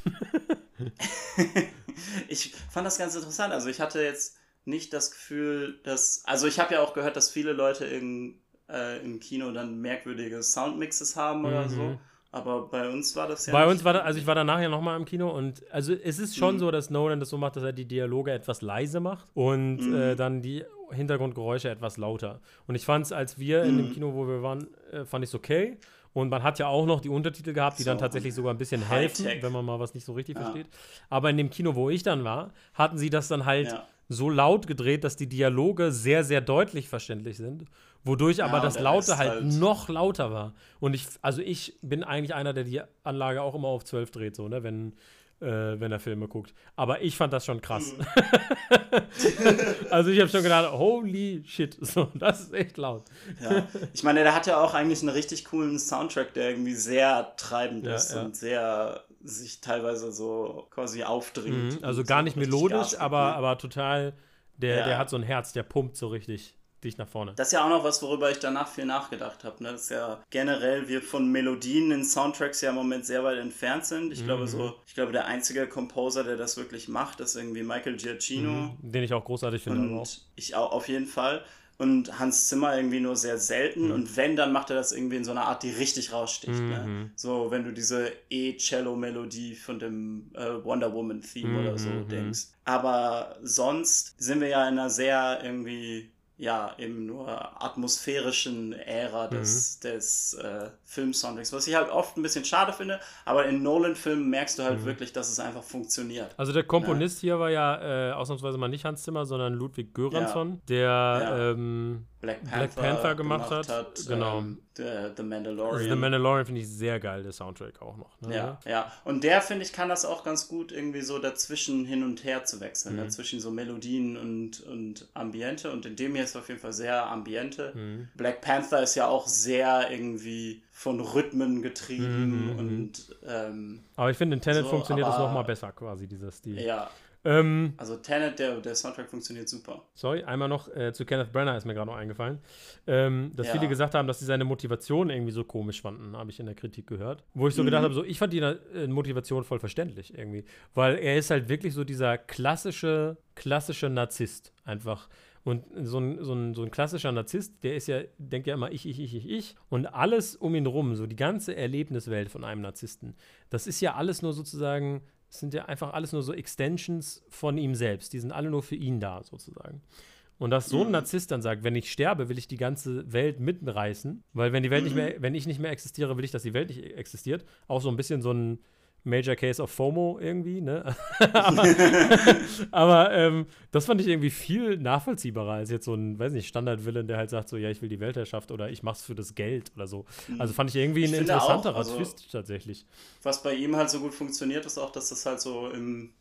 ich fand das ganz interessant. Also ich hatte jetzt nicht das Gefühl, dass. Also ich habe ja auch gehört, dass viele Leute in, äh, im Kino dann merkwürdige Soundmixes haben oder Mhm. so. Aber bei uns war das ja. Bei uns war das, also ich war danach ja nochmal im Kino und also es ist schon Mhm. so, dass Nolan das so macht, dass er die Dialoge etwas leise macht und Mhm. äh, dann die Hintergrundgeräusche etwas lauter. Und ich fand es, als wir in dem Mhm. Kino, wo wir waren, äh, fand ich es okay. Und man hat ja auch noch die Untertitel gehabt, die dann So, tatsächlich sogar ein bisschen helfen, wenn man mal was nicht so richtig Ja. versteht. Aber in dem Kino, wo ich dann war, hatten sie das dann halt Ja. so laut gedreht, dass die Dialoge sehr, sehr deutlich verständlich sind. Wodurch aber und das Laute halt, halt- noch lauter war. Und ich, also ich bin eigentlich einer, der die Anlage auch immer auf 12 dreht, so, ne, wenn, äh, wenn er Filme guckt. Aber ich fand das schon krass. Mhm. also ich habe schon gedacht, holy shit, so, das ist echt laut. Ja. Ich meine, der hat ja auch eigentlich einen richtig coolen Soundtrack, der irgendwie sehr treibend Ja, ist ja. und sehr sich teilweise so quasi aufdringt. Mhm. Also gar nicht melodisch, aber, ne? aber total, der, der hat so ein Herz, der pumpt so richtig dich nach vorne. Das ist ja auch noch was, worüber ich danach viel nachgedacht habe. Ne? Das ist ja generell, wir von Melodien in Soundtracks ja im Moment sehr weit entfernt sind. Ich Mhm. glaube so, ich glaube, der einzige Composer, der das wirklich macht, ist irgendwie Michael Giacchino. Mhm. Den ich auch großartig finde. aber auch. Und ich auch auf jeden Fall. und Hans Zimmer irgendwie nur sehr selten. Mhm. Und wenn, dann macht er das irgendwie in so einer Art, die richtig raussticht. Ne? Mhm. So, wenn du diese E-Cello-Melodie von dem äh, Wonder Woman-Theme mhm. oder so mhm. denkst. Aber sonst sind wir ja in einer sehr irgendwie ja, eben nur atmosphärischen Ära des, mhm. des äh, Filmsoundtracks, was ich halt oft ein bisschen schade finde, aber in Nolan-Filmen merkst du halt mhm. wirklich, dass es einfach funktioniert. Also der Komponist ja. hier war ja äh, ausnahmsweise mal nicht Hans Zimmer, sondern Ludwig Göransson, ja. der. Ähm, Black Panther, Black Panther gemacht, gemacht, hat. hat genau. Ähm, The, The, Mandalorian. Also The Mandalorian finde ich sehr geil, der Soundtrack auch noch. Ne? Ja, ja. Und der, finde ich, kann das auch ganz gut irgendwie so dazwischen hin und her zu wechseln. Mhm. Dazwischen so Melodien und, und Ambiente. Und in dem hier ist auf jeden Fall sehr Ambiente. Mhm. Black Panther ist ja auch sehr irgendwie von Rhythmen getrieben mhm. und ähm, aber ich finde in Tenet so, funktioniert aber, das nochmal besser quasi dieser Stil ja ähm, also Tenet, der, der Soundtrack funktioniert super. Sorry, einmal noch äh, zu Kenneth Brenner ist mir gerade noch eingefallen. Ähm, dass ja. viele gesagt haben, dass sie seine Motivation irgendwie so komisch fanden, habe ich in der Kritik gehört. Wo ich so mhm. gedacht habe, so, ich fand die äh, Motivation voll verständlich irgendwie. Weil er ist halt wirklich so dieser klassische, klassische Narzisst. Einfach. Und so ein, so, ein, so ein klassischer Narzisst, der ist ja, denkt ja immer ich, ich, ich, ich, ich. Und alles um ihn rum, so die ganze Erlebniswelt von einem Narzissten, das ist ja alles nur sozusagen es sind ja einfach alles nur so Extensions von ihm selbst. Die sind alle nur für ihn da, sozusagen. Und dass so ein mhm. Narzisst dann sagt, wenn ich sterbe, will ich die ganze Welt mitreißen, weil wenn die Welt mhm. nicht mehr, wenn ich nicht mehr existiere, will ich, dass die Welt nicht existiert. Auch so ein bisschen so ein Major Case of FOMO irgendwie, ne? aber, aber ähm, das fand ich irgendwie viel nachvollziehbarer als jetzt so ein, weiß nicht, Standard-Villain, der halt sagt so, ja, ich will die Weltherrschaft oder ich mach's für das Geld oder so. Also fand ich irgendwie ich ein interessanterer auch, also, Twist tatsächlich. Was bei ihm halt so gut funktioniert, ist auch, dass das halt so im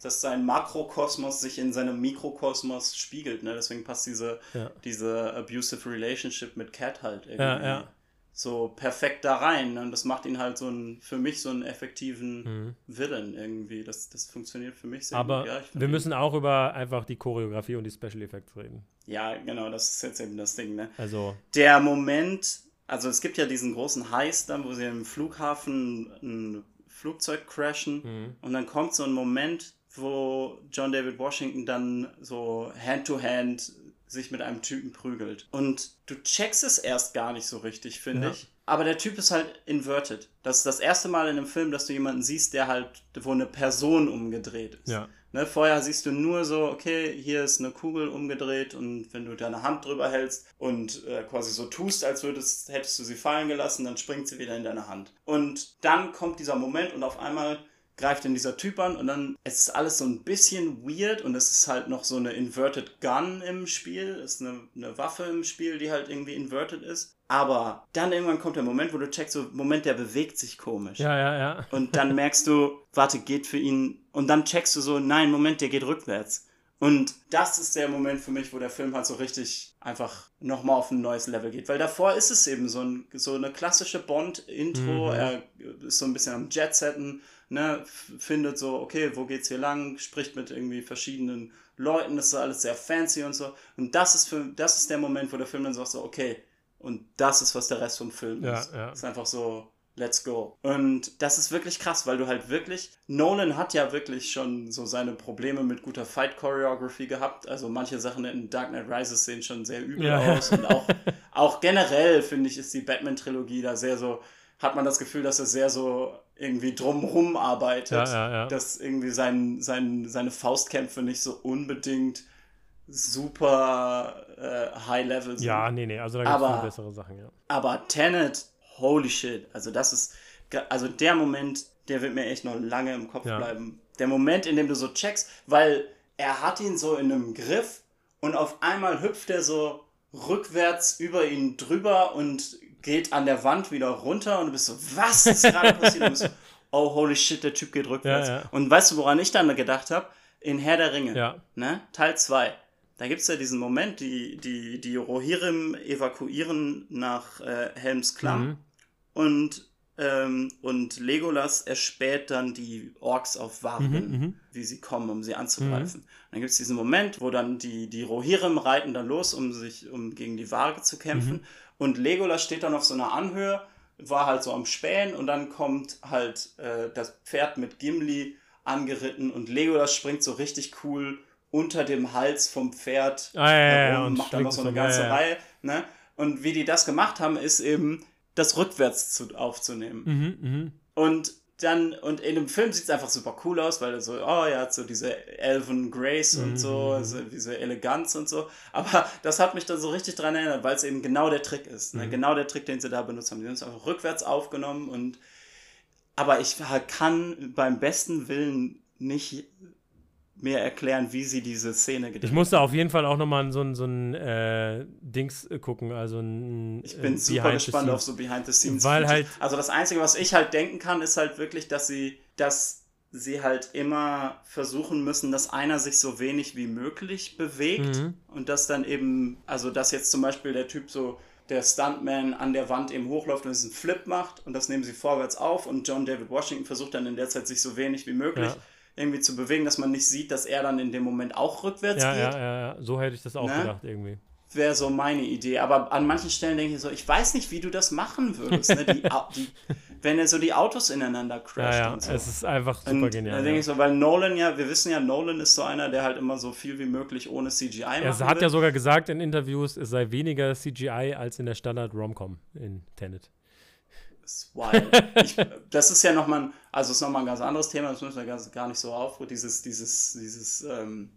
dass sein Makrokosmos sich in seinem Mikrokosmos spiegelt, ne? Deswegen passt diese, ja. diese abusive Relationship mit Cat halt irgendwie. Ja, ja so perfekt da rein. Und das macht ihn halt so ein, für mich so einen effektiven mhm. Villain irgendwie. Das, das funktioniert für mich sehr Aber gut. Ja, wir müssen auch über einfach die Choreografie und die Special Effects reden. Ja, genau, das ist jetzt eben das Ding, ne? Also. Der Moment, also es gibt ja diesen großen Heist dann, wo sie im Flughafen ein Flugzeug crashen mhm. und dann kommt so ein Moment, wo John David Washington dann so Hand-to-Hand -hand sich mit einem Typen prügelt. Und du checkst es erst gar nicht so richtig, finde ja. ich. Aber der Typ ist halt inverted. Das ist das erste Mal in einem Film, dass du jemanden siehst, der halt, wo eine Person umgedreht ist. Ja. Ne, vorher siehst du nur so, okay, hier ist eine Kugel umgedreht und wenn du deine Hand drüber hältst und äh, quasi so tust, als würdest, hättest du sie fallen gelassen, dann springt sie wieder in deine Hand. Und dann kommt dieser Moment und auf einmal greift dann dieser Typ an und dann es ist alles so ein bisschen weird und es ist halt noch so eine Inverted Gun im Spiel, ist eine, eine Waffe im Spiel, die halt irgendwie inverted ist. Aber dann irgendwann kommt der Moment, wo du checkst, so, Moment, der bewegt sich komisch. Ja, ja, ja. Und dann merkst du, warte, geht für ihn. Und dann checkst du so, nein, Moment, der geht rückwärts. Und das ist der Moment für mich, wo der Film halt so richtig einfach nochmal auf ein neues Level geht. Weil davor ist es eben so, ein, so eine klassische Bond-Intro. Mhm. Er ist so ein bisschen am Jet-Setten ne, findet so, okay, wo geht's hier lang, spricht mit irgendwie verschiedenen Leuten, das ist alles sehr fancy und so. Und das ist für, das ist der Moment, wo der Film dann sagt so, okay, und das ist, was der Rest vom Film ja, ist. Ja. Ist einfach so, let's go. Und das ist wirklich krass, weil du halt wirklich, Nolan hat ja wirklich schon so seine Probleme mit guter Fight Choreography gehabt. Also manche Sachen in Dark Knight Rises sehen schon sehr übel ja. aus. Und auch, auch generell, finde ich, ist die Batman-Trilogie da sehr so, hat man das Gefühl, dass er sehr so irgendwie drumherum arbeitet, ja, ja, dass irgendwie sein, sein, seine Faustkämpfe nicht so unbedingt super äh, high level sind. Ja, nee, nee, also da gibt es bessere Sachen, ja. Aber Tenet, holy shit, also das ist, also der Moment, der wird mir echt noch lange im Kopf bleiben. Der Moment, in dem du so checkst, weil er hat ihn so in einem Griff und auf einmal hüpft er so rückwärts über ihn drüber und geht an der Wand wieder runter und du bist so, was ist gerade passiert? Und du bist so, oh holy shit, der Typ geht rückwärts. Ja, ja. Und weißt du, woran ich dann gedacht habe? In Herr der Ringe, ja. ne? Teil 2. Da gibt es ja diesen Moment, die, die, die Rohirrim evakuieren nach äh, Helms Klamm mhm. und, ähm, und Legolas erspäht dann die Orks auf Wargen, mhm, mhm, wie sie kommen, um sie anzugreifen. Mhm. Dann gibt es diesen Moment, wo dann die, die Rohirrim reiten dann los, um sich um gegen die Waage zu kämpfen. Und Legolas steht dann auf so einer Anhöhe, war halt so am Spähen und dann kommt halt äh, das Pferd mit Gimli angeritten und Legolas springt so richtig cool unter dem Hals vom Pferd Ah, ja, herum, und macht dann noch so eine ganze ja. Reihe. Ne? Und wie die das gemacht haben, ist eben, das rückwärts zu, aufzunehmen. Mhm, mhm. Und dann, und in dem Film sieht es einfach super cool aus, weil er so, oh, er hat so diese Elven Grace und so, Mhm. also diese Eleganz und so. Aber das hat mich dann so richtig dran erinnert, weil es eben genau der Trick ist. Ne? Mhm. Genau der Trick, den sie da benutzt haben. Die haben es einfach rückwärts aufgenommen und, aber ich kann beim besten Willen nicht mehr erklären, wie sie diese Szene gedreht Ich musste auf jeden Fall auch nochmal so ein, so ein äh, Dings äh, gucken, also ein Ich bin äh, super Behind the gespannt auf so Behind the Scenes. Weil halt- Also das Einzige, was ich halt denken kann, ist halt wirklich, dass sie, dass sie halt immer versuchen müssen, dass einer sich so wenig wie möglich bewegt Mhm. und dass dann eben, also dass jetzt zum Beispiel der Typ so, der Stuntman an der Wand eben hochläuft und es einen Flip macht und das nehmen sie vorwärts auf und John David Washington versucht dann in der Zeit sich so wenig wie möglich Ja. Irgendwie zu bewegen, dass man nicht sieht, dass er dann in dem Moment auch rückwärts Ja, geht ja, ja, ja, so hätte ich das auch Ne? gedacht irgendwie. wäre so meine Idee. Aber an manchen Stellen denke ich so, ich weiß nicht, wie du das machen würdest. Ne? Die, die, wenn er so die Autos ineinander Ja, crasht ja, und so. es ist einfach super und da genial. denke Ja. ich so, weil Nolan ja, wir wissen ja, Nolan ist so einer, der halt immer so viel wie möglich ohne CGI Er machen hat will. ja sogar gesagt in Interviews, es sei weniger CGI als in der Standard-Romcom in Tenet. Das ist wild. ich, das ist ja nochmal ein, also ist nochmal ein ganz anderes Thema, das müssen wir gar, gar nicht so auf. Dieses, dieses, dieses ähm,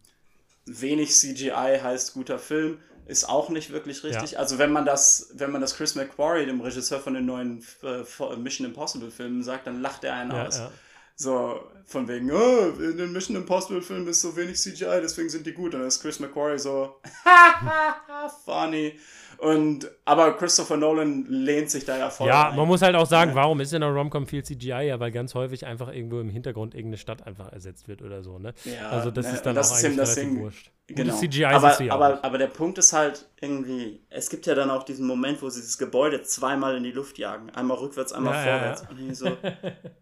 wenig CGI heißt guter Film, ist auch nicht wirklich richtig. Ja. Also wenn man das, wenn man das Chris McQuarrie, dem Regisseur von den neuen äh, Mission Impossible Filmen, sagt, dann lacht er einen Ja, aus. ja. So, von wegen, oh, in den Mission Impossible Filmen ist so wenig CGI, deswegen sind die gut. Und dann ist Chris McQuarrie so, funny. Und, aber Christopher Nolan lehnt sich da ja voll Ja, ein. man muss halt auch sagen, Ja. warum ist in der Romcom viel CGI? Ja, weil ganz häufig einfach irgendwo im Hintergrund irgendeine Stadt einfach ersetzt wird oder so, ne? Ja, also das ne, ist dann das auch ist eigentlich das relativ Ding. wurscht. Genau. CGI aber, ja aber, auch. aber der Punkt ist halt irgendwie, es gibt ja dann auch diesen Moment, wo sie das Gebäude zweimal in die Luft jagen. Einmal rückwärts, einmal Ja, ja, vorwärts. ja. Und ich so,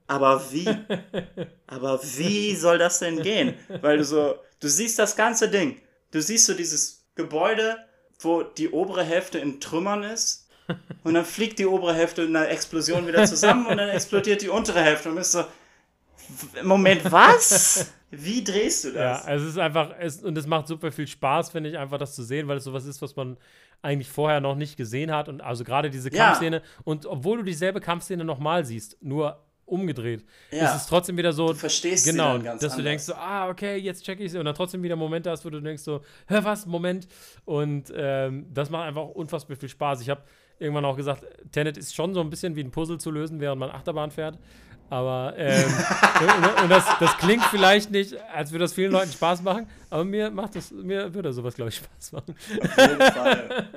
aber wie? Aber wie soll das denn gehen? Weil du so, du siehst das ganze Ding. Du siehst so dieses Gebäude, wo die obere Hälfte in Trümmern ist. Und dann fliegt die obere Hälfte in einer Explosion wieder zusammen und dann explodiert die untere Hälfte und bist so, Moment, was? Wie drehst du Ja, das? es ist einfach, es, und es macht super viel Spaß, finde ich, einfach das zu sehen, weil es sowas ist, was man eigentlich vorher noch nicht gesehen hat. Und also gerade diese Ja. Kampfszene, und obwohl du dieselbe Kampfszene nochmal siehst, nur umgedreht, Ja. ist es trotzdem wieder so, Du verstehst sie genau, dass du anders. denkst so, ah, okay, jetzt check ich und dann trotzdem wieder Momente hast, wo du denkst so, hör was, Moment. Und ähm, das macht einfach unfassbar viel Spaß. Ich habe irgendwann auch gesagt, Tenet ist schon so ein bisschen wie ein Puzzle zu lösen, während man Achterbahn fährt. Aber ähm, und, das, das klingt vielleicht nicht, als würde das vielen Leuten Spaß machen, aber mir macht das, mir würde sowas, glaube ich, Spaß machen. Auf jeden Fall.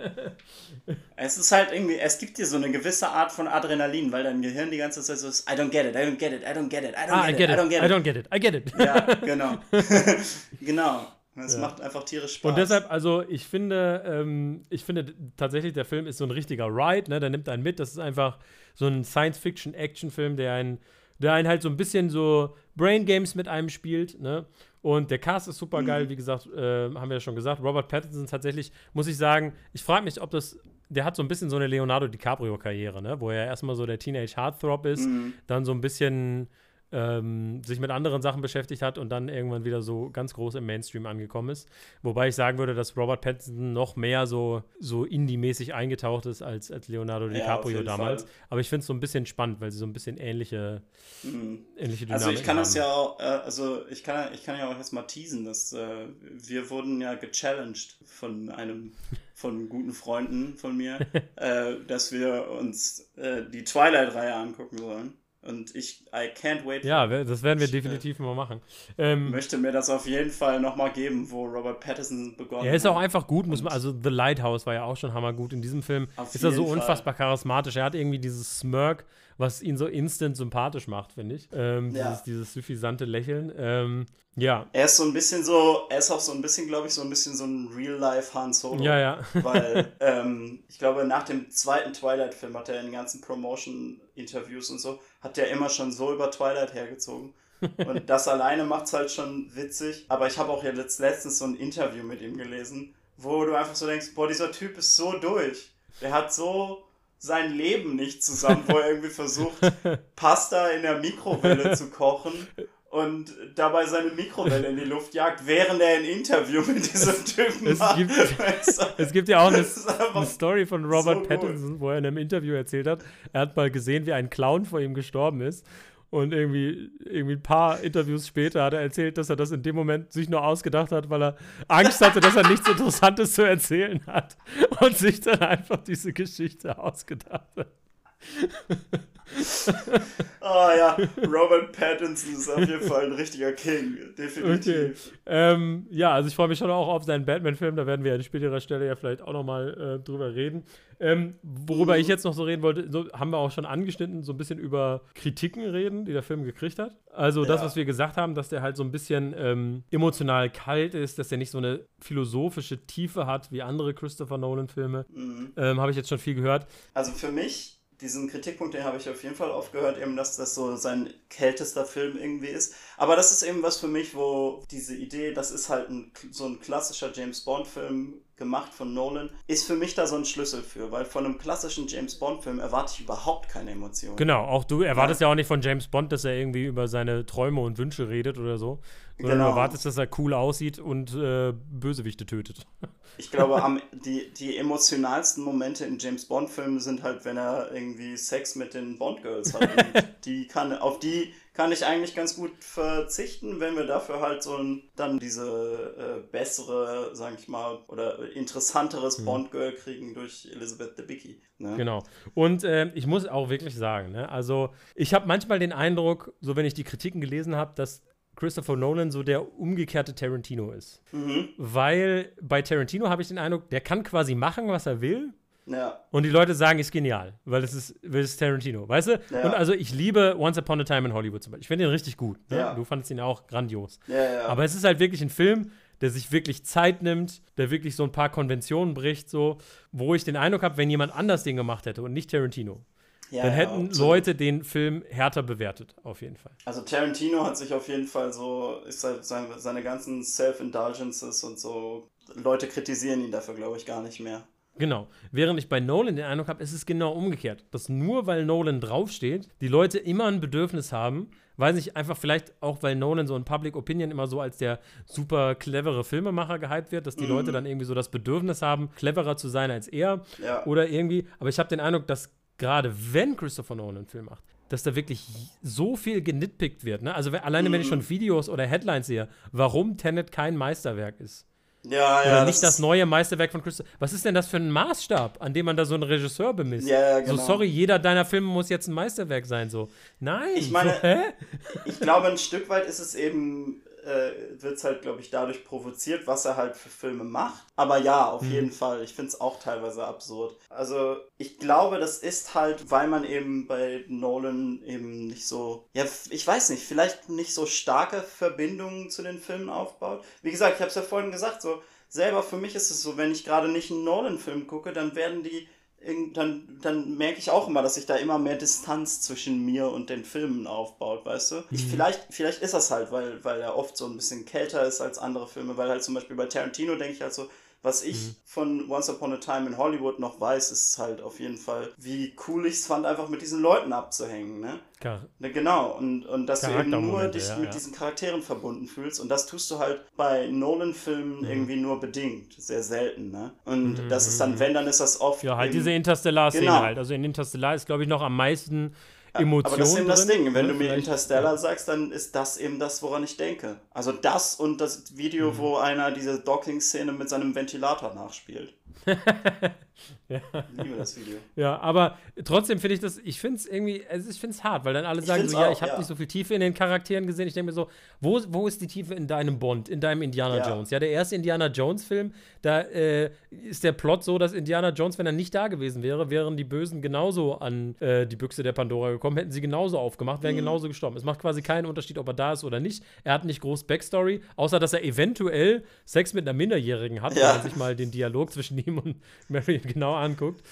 es ist halt irgendwie, es gibt dir so eine gewisse Art von Adrenalin, weil dein Gehirn die ganze Zeit so ist, I don't get it, I don't get it, I don't get it, I don't Ah, I get, get it, it, I don't get I it. don't get it, I get it. Ja, genau. genau. Es Ja. macht einfach tierisch Spaß. Und deshalb, also ich finde, ähm, ich finde tatsächlich, der Film ist so ein richtiger Ride, ne? Der nimmt einen mit. Das ist einfach so ein Science-Fiction-Action-Film, der einen, der einen halt so ein bisschen so Brain Games mit einem spielt, ne? Und der Cast ist super geil, wie gesagt, äh, haben wir ja schon gesagt. Robert Pattinson tatsächlich, muss ich sagen, ich frage mich, ob das, der hat so ein bisschen so eine Leonardo DiCaprio-Karriere, ne? Wo er erstmal so der Teenage Heartthrob ist, Mhm. dann so ein bisschen ähm, sich mit anderen Sachen beschäftigt hat und dann irgendwann wieder so ganz groß im Mainstream angekommen ist. Wobei ich sagen würde, dass Robert Pattinson noch mehr so, so Indie-mäßig eingetaucht ist als, als Leonardo DiCaprio jeden damals. Fall. Aber ich finde es so ein bisschen spannend, weil sie so ein bisschen ähnliche, Mhm. ähnliche Dynamik Also ich kann das haben. ja auch, äh, also ich kann, ich kann ja auch jetzt mal teasen, dass äh, wir wurden ja gechallenged von einem, von guten Freunden von mir, äh, dass wir uns äh, die Twilight-Reihe angucken sollen. Und ich, I can't wait. Ja, das werden wir Ich, äh, definitiv mal machen. Ähm, möchte mir das auf jeden Fall nochmal geben, wo Robert Pattinson begonnen er ist auch hat. einfach gut, muss man, also The Lighthouse war ja auch schon hammergut. In diesem Film ist er so jeden Fall. unfassbar charismatisch. Er hat irgendwie dieses Smirk, was ihn so instant sympathisch macht, finde ich. Ähm, Ja. dieses, dieses suffisante Lächeln. Ähm, ja, Er ist so ein bisschen so, er ist auch so ein bisschen, glaube ich, so ein bisschen so ein Real-Life Han Solo. ja, ja. Weil ähm, ich glaube, nach dem zweiten Twilight-Film hat er in den ganzen Promotion-Interviews und so, hat er immer schon so über Twilight hergezogen. Und das alleine macht es halt schon witzig. Aber ich habe auch ja letzt, letztens so ein Interview mit ihm gelesen, wo du einfach so denkst, boah, dieser Typ ist so durch. Der hat so sein Leben nicht zusammen, wo er irgendwie versucht, Pasta in der Mikrowelle zu kochen und dabei seine Mikrowelle in die Luft jagt, während er ein Interview mit diesem Typen Es macht. gibt, es gibt ja auch eine, eine Story von Robert so. Pattinson, wo er in einem Interview erzählt hat, er hat mal gesehen, wie ein Clown vor ihm gestorben ist. Und irgendwie, irgendwie ein paar Interviews später hat er erzählt, dass er das in dem Moment sich nur ausgedacht hat, weil er Angst hatte, dass er nichts Interessantes zu erzählen hat. Und sich dann einfach diese Geschichte ausgedacht hat. Ah ja, Robert Pattinson ist auf jeden Fall ein richtiger King. Okay. Definitiv. Ähm, ja, also ich freue mich schon auch auf seinen Batman-Film. Da werden wir an späterer Stelle ja vielleicht auch nochmal äh, drüber reden. Ähm, worüber ich jetzt noch so reden wollte, so haben wir auch schon angeschnitten, so ein bisschen über Kritiken reden, die der Film gekriegt hat. Also das, Ja. was wir gesagt haben, dass der halt so ein bisschen ähm, emotional kalt ist, dass der nicht so eine philosophische Tiefe hat wie andere Christopher Nolan-Filme. Mhm. Ähm, Habe ich jetzt schon viel gehört. Also für mich, diesen Kritikpunkt, den habe ich auf jeden Fall oft gehört, eben, dass das so sein kältester Film irgendwie ist. Aber das ist eben was für mich, wo diese Idee, das ist halt ein, so ein klassischer James Bond-Film gemacht von Nolan, ist für mich da so ein Schlüssel für, weil von einem klassischen James Bond-Film erwarte ich überhaupt keine Emotionen. Genau, auch du erwartest ja. auch nicht von James Bond, dass er irgendwie über seine Träume und Wünsche redet oder so. Sondern Genau. du erwartest, dass er cool aussieht und äh, Bösewichte tötet. Ich glaube, am, die, die emotionalsten Momente in James Bond-Filmen sind halt, wenn er irgendwie Sex mit den Bond-Girls hat. Und die kann, auf die kann ich eigentlich ganz gut verzichten, wenn wir dafür halt so ein, dann diese äh, bessere, sag ich mal, oder interessanteres Bond-Girl kriegen durch Elizabeth Debicki. Ne? Genau. Und äh, ich muss auch wirklich sagen, ne, also ich habe manchmal den Eindruck, so wenn ich die Kritiken gelesen habe, dass Christopher Nolan so der umgekehrte Tarantino ist. Mhm. Weil bei Tarantino habe ich den Eindruck, der kann quasi machen, was er will. Ja. Und die Leute sagen, ist genial, weil es ist, weil es ist Tarantino, weißt du? Ja. Und also ich liebe Once Upon a Time in Hollywood zum Beispiel. Ich finde ihn richtig gut. Ne? Ja. Du fandest ihn auch grandios. Aber es ist halt wirklich ein Film, der sich wirklich Zeit nimmt, der wirklich so ein paar Konventionen bricht, so, wo ich den Eindruck habe, wenn jemand anders den gemacht hätte und nicht Tarantino, ja, dann ja, hätten absolut. Leute den Film härter bewertet, auf jeden Fall. Also Tarantino hat sich auf jeden Fall so, ist halt seine, seine ganzen Self-Indulgences und so, Leute kritisieren ihn dafür, glaube ich, gar nicht mehr. Genau. Während ich bei Nolan den Eindruck habe, ist es genau umgekehrt. Dass nur weil Nolan draufsteht, die Leute immer ein Bedürfnis haben, weiß ich einfach vielleicht auch, weil Nolan so in Public Opinion immer so als der super clevere Filmemacher gehypt wird, dass die Leute dann irgendwie so das Bedürfnis haben, cleverer zu sein als er. Ja. Oder irgendwie, aber ich habe den Eindruck, dass gerade wenn Christopher Nolan einen Film macht, dass da wirklich so viel genitpickt wird. Ne? Also alleine, wenn ich schon Videos oder Headlines sehe, warum Tenet kein Meisterwerk ist. Ja, Oder ja. nicht das ist- neue Meisterwerk von Christopher. Was ist denn das für ein Maßstab, an dem man da so einen Regisseur bemisst? Ja, ja, genau. So, sorry, jeder deiner Filme muss jetzt ein Meisterwerk sein. So, nein. Ich meine- so? Ich glaube, ein Stück weit ist es eben, äh, wird es halt, glaube ich, dadurch provoziert, was er halt für Filme macht. Aber ja, auf jeden Fall. Ich finde es auch teilweise absurd. Also, ich glaube, das ist halt, weil man eben bei Nolan eben nicht so, ja, ich weiß nicht, vielleicht nicht so starke Verbindungen zu den Filmen aufbaut. Wie gesagt, ich habe es ja vorhin gesagt, so, selber für mich ist es so, wenn ich gerade nicht einen Nolan-Film gucke, dann werden die dann, dann merke ich auch immer, dass sich da immer mehr Distanz zwischen mir und den Filmen aufbaut, weißt du? Ich, vielleicht, vielleicht ist das halt, weil, weil er oft so ein bisschen kälter ist als andere Filme, weil halt zum Beispiel bei Tarantino denke ich halt so, was ich von Once Upon a Time in Hollywood noch weiß, ist halt auf jeden Fall, wie cool ich es fand, einfach mit diesen Leuten abzuhängen, ne? Klar. Ne, genau, und, und dass du eben nur dich ja, mit ja. diesen Charakteren verbunden fühlst. Und das tust du halt bei Mhm. Nolan-Filmen irgendwie nur bedingt, sehr selten, ne? Und das ist dann, wenn, dann ist das oft. Mhm. Ja, halt diese Interstellar-Szene Genau. halt. Also in Interstellar ist, glaube ich, noch am meisten Emotionen. Aber das ist eben das drin, Ding. Wenn ne? du mir Interstellar sagst, dann ist das eben das, woran ich denke. Also das und das Video, Mhm. wo einer diese Docking-Szene mit seinem Ventilator nachspielt. Ja. Ich liebe das Video. Ja, aber trotzdem finde ich das, ich finde es irgendwie, also ich finde es hart, weil dann alle Ich sagen so, ja, auch, ich habe ja. nicht so viel Tiefe in den Charakteren gesehen. Ich denke mir so, wo, wo ist die Tiefe in deinem Bond, in deinem Indiana Ja. Jones? Ja, der erste Indiana Jones-Film, da äh, ist der Plot so, dass Indiana Jones, wenn er nicht da gewesen wäre, wären die Bösen genauso an äh, die Büchse der Pandora gekommen, hätten sie genauso aufgemacht, Mhm. wären genauso gestorben. Es macht quasi keinen Unterschied, ob er da ist oder nicht. Er hat nicht groß Backstory, außer dass er eventuell Sex mit einer Minderjährigen hat, Ja. wenn man sich mal den Dialog zwischen ihm und Marion genau anguckt.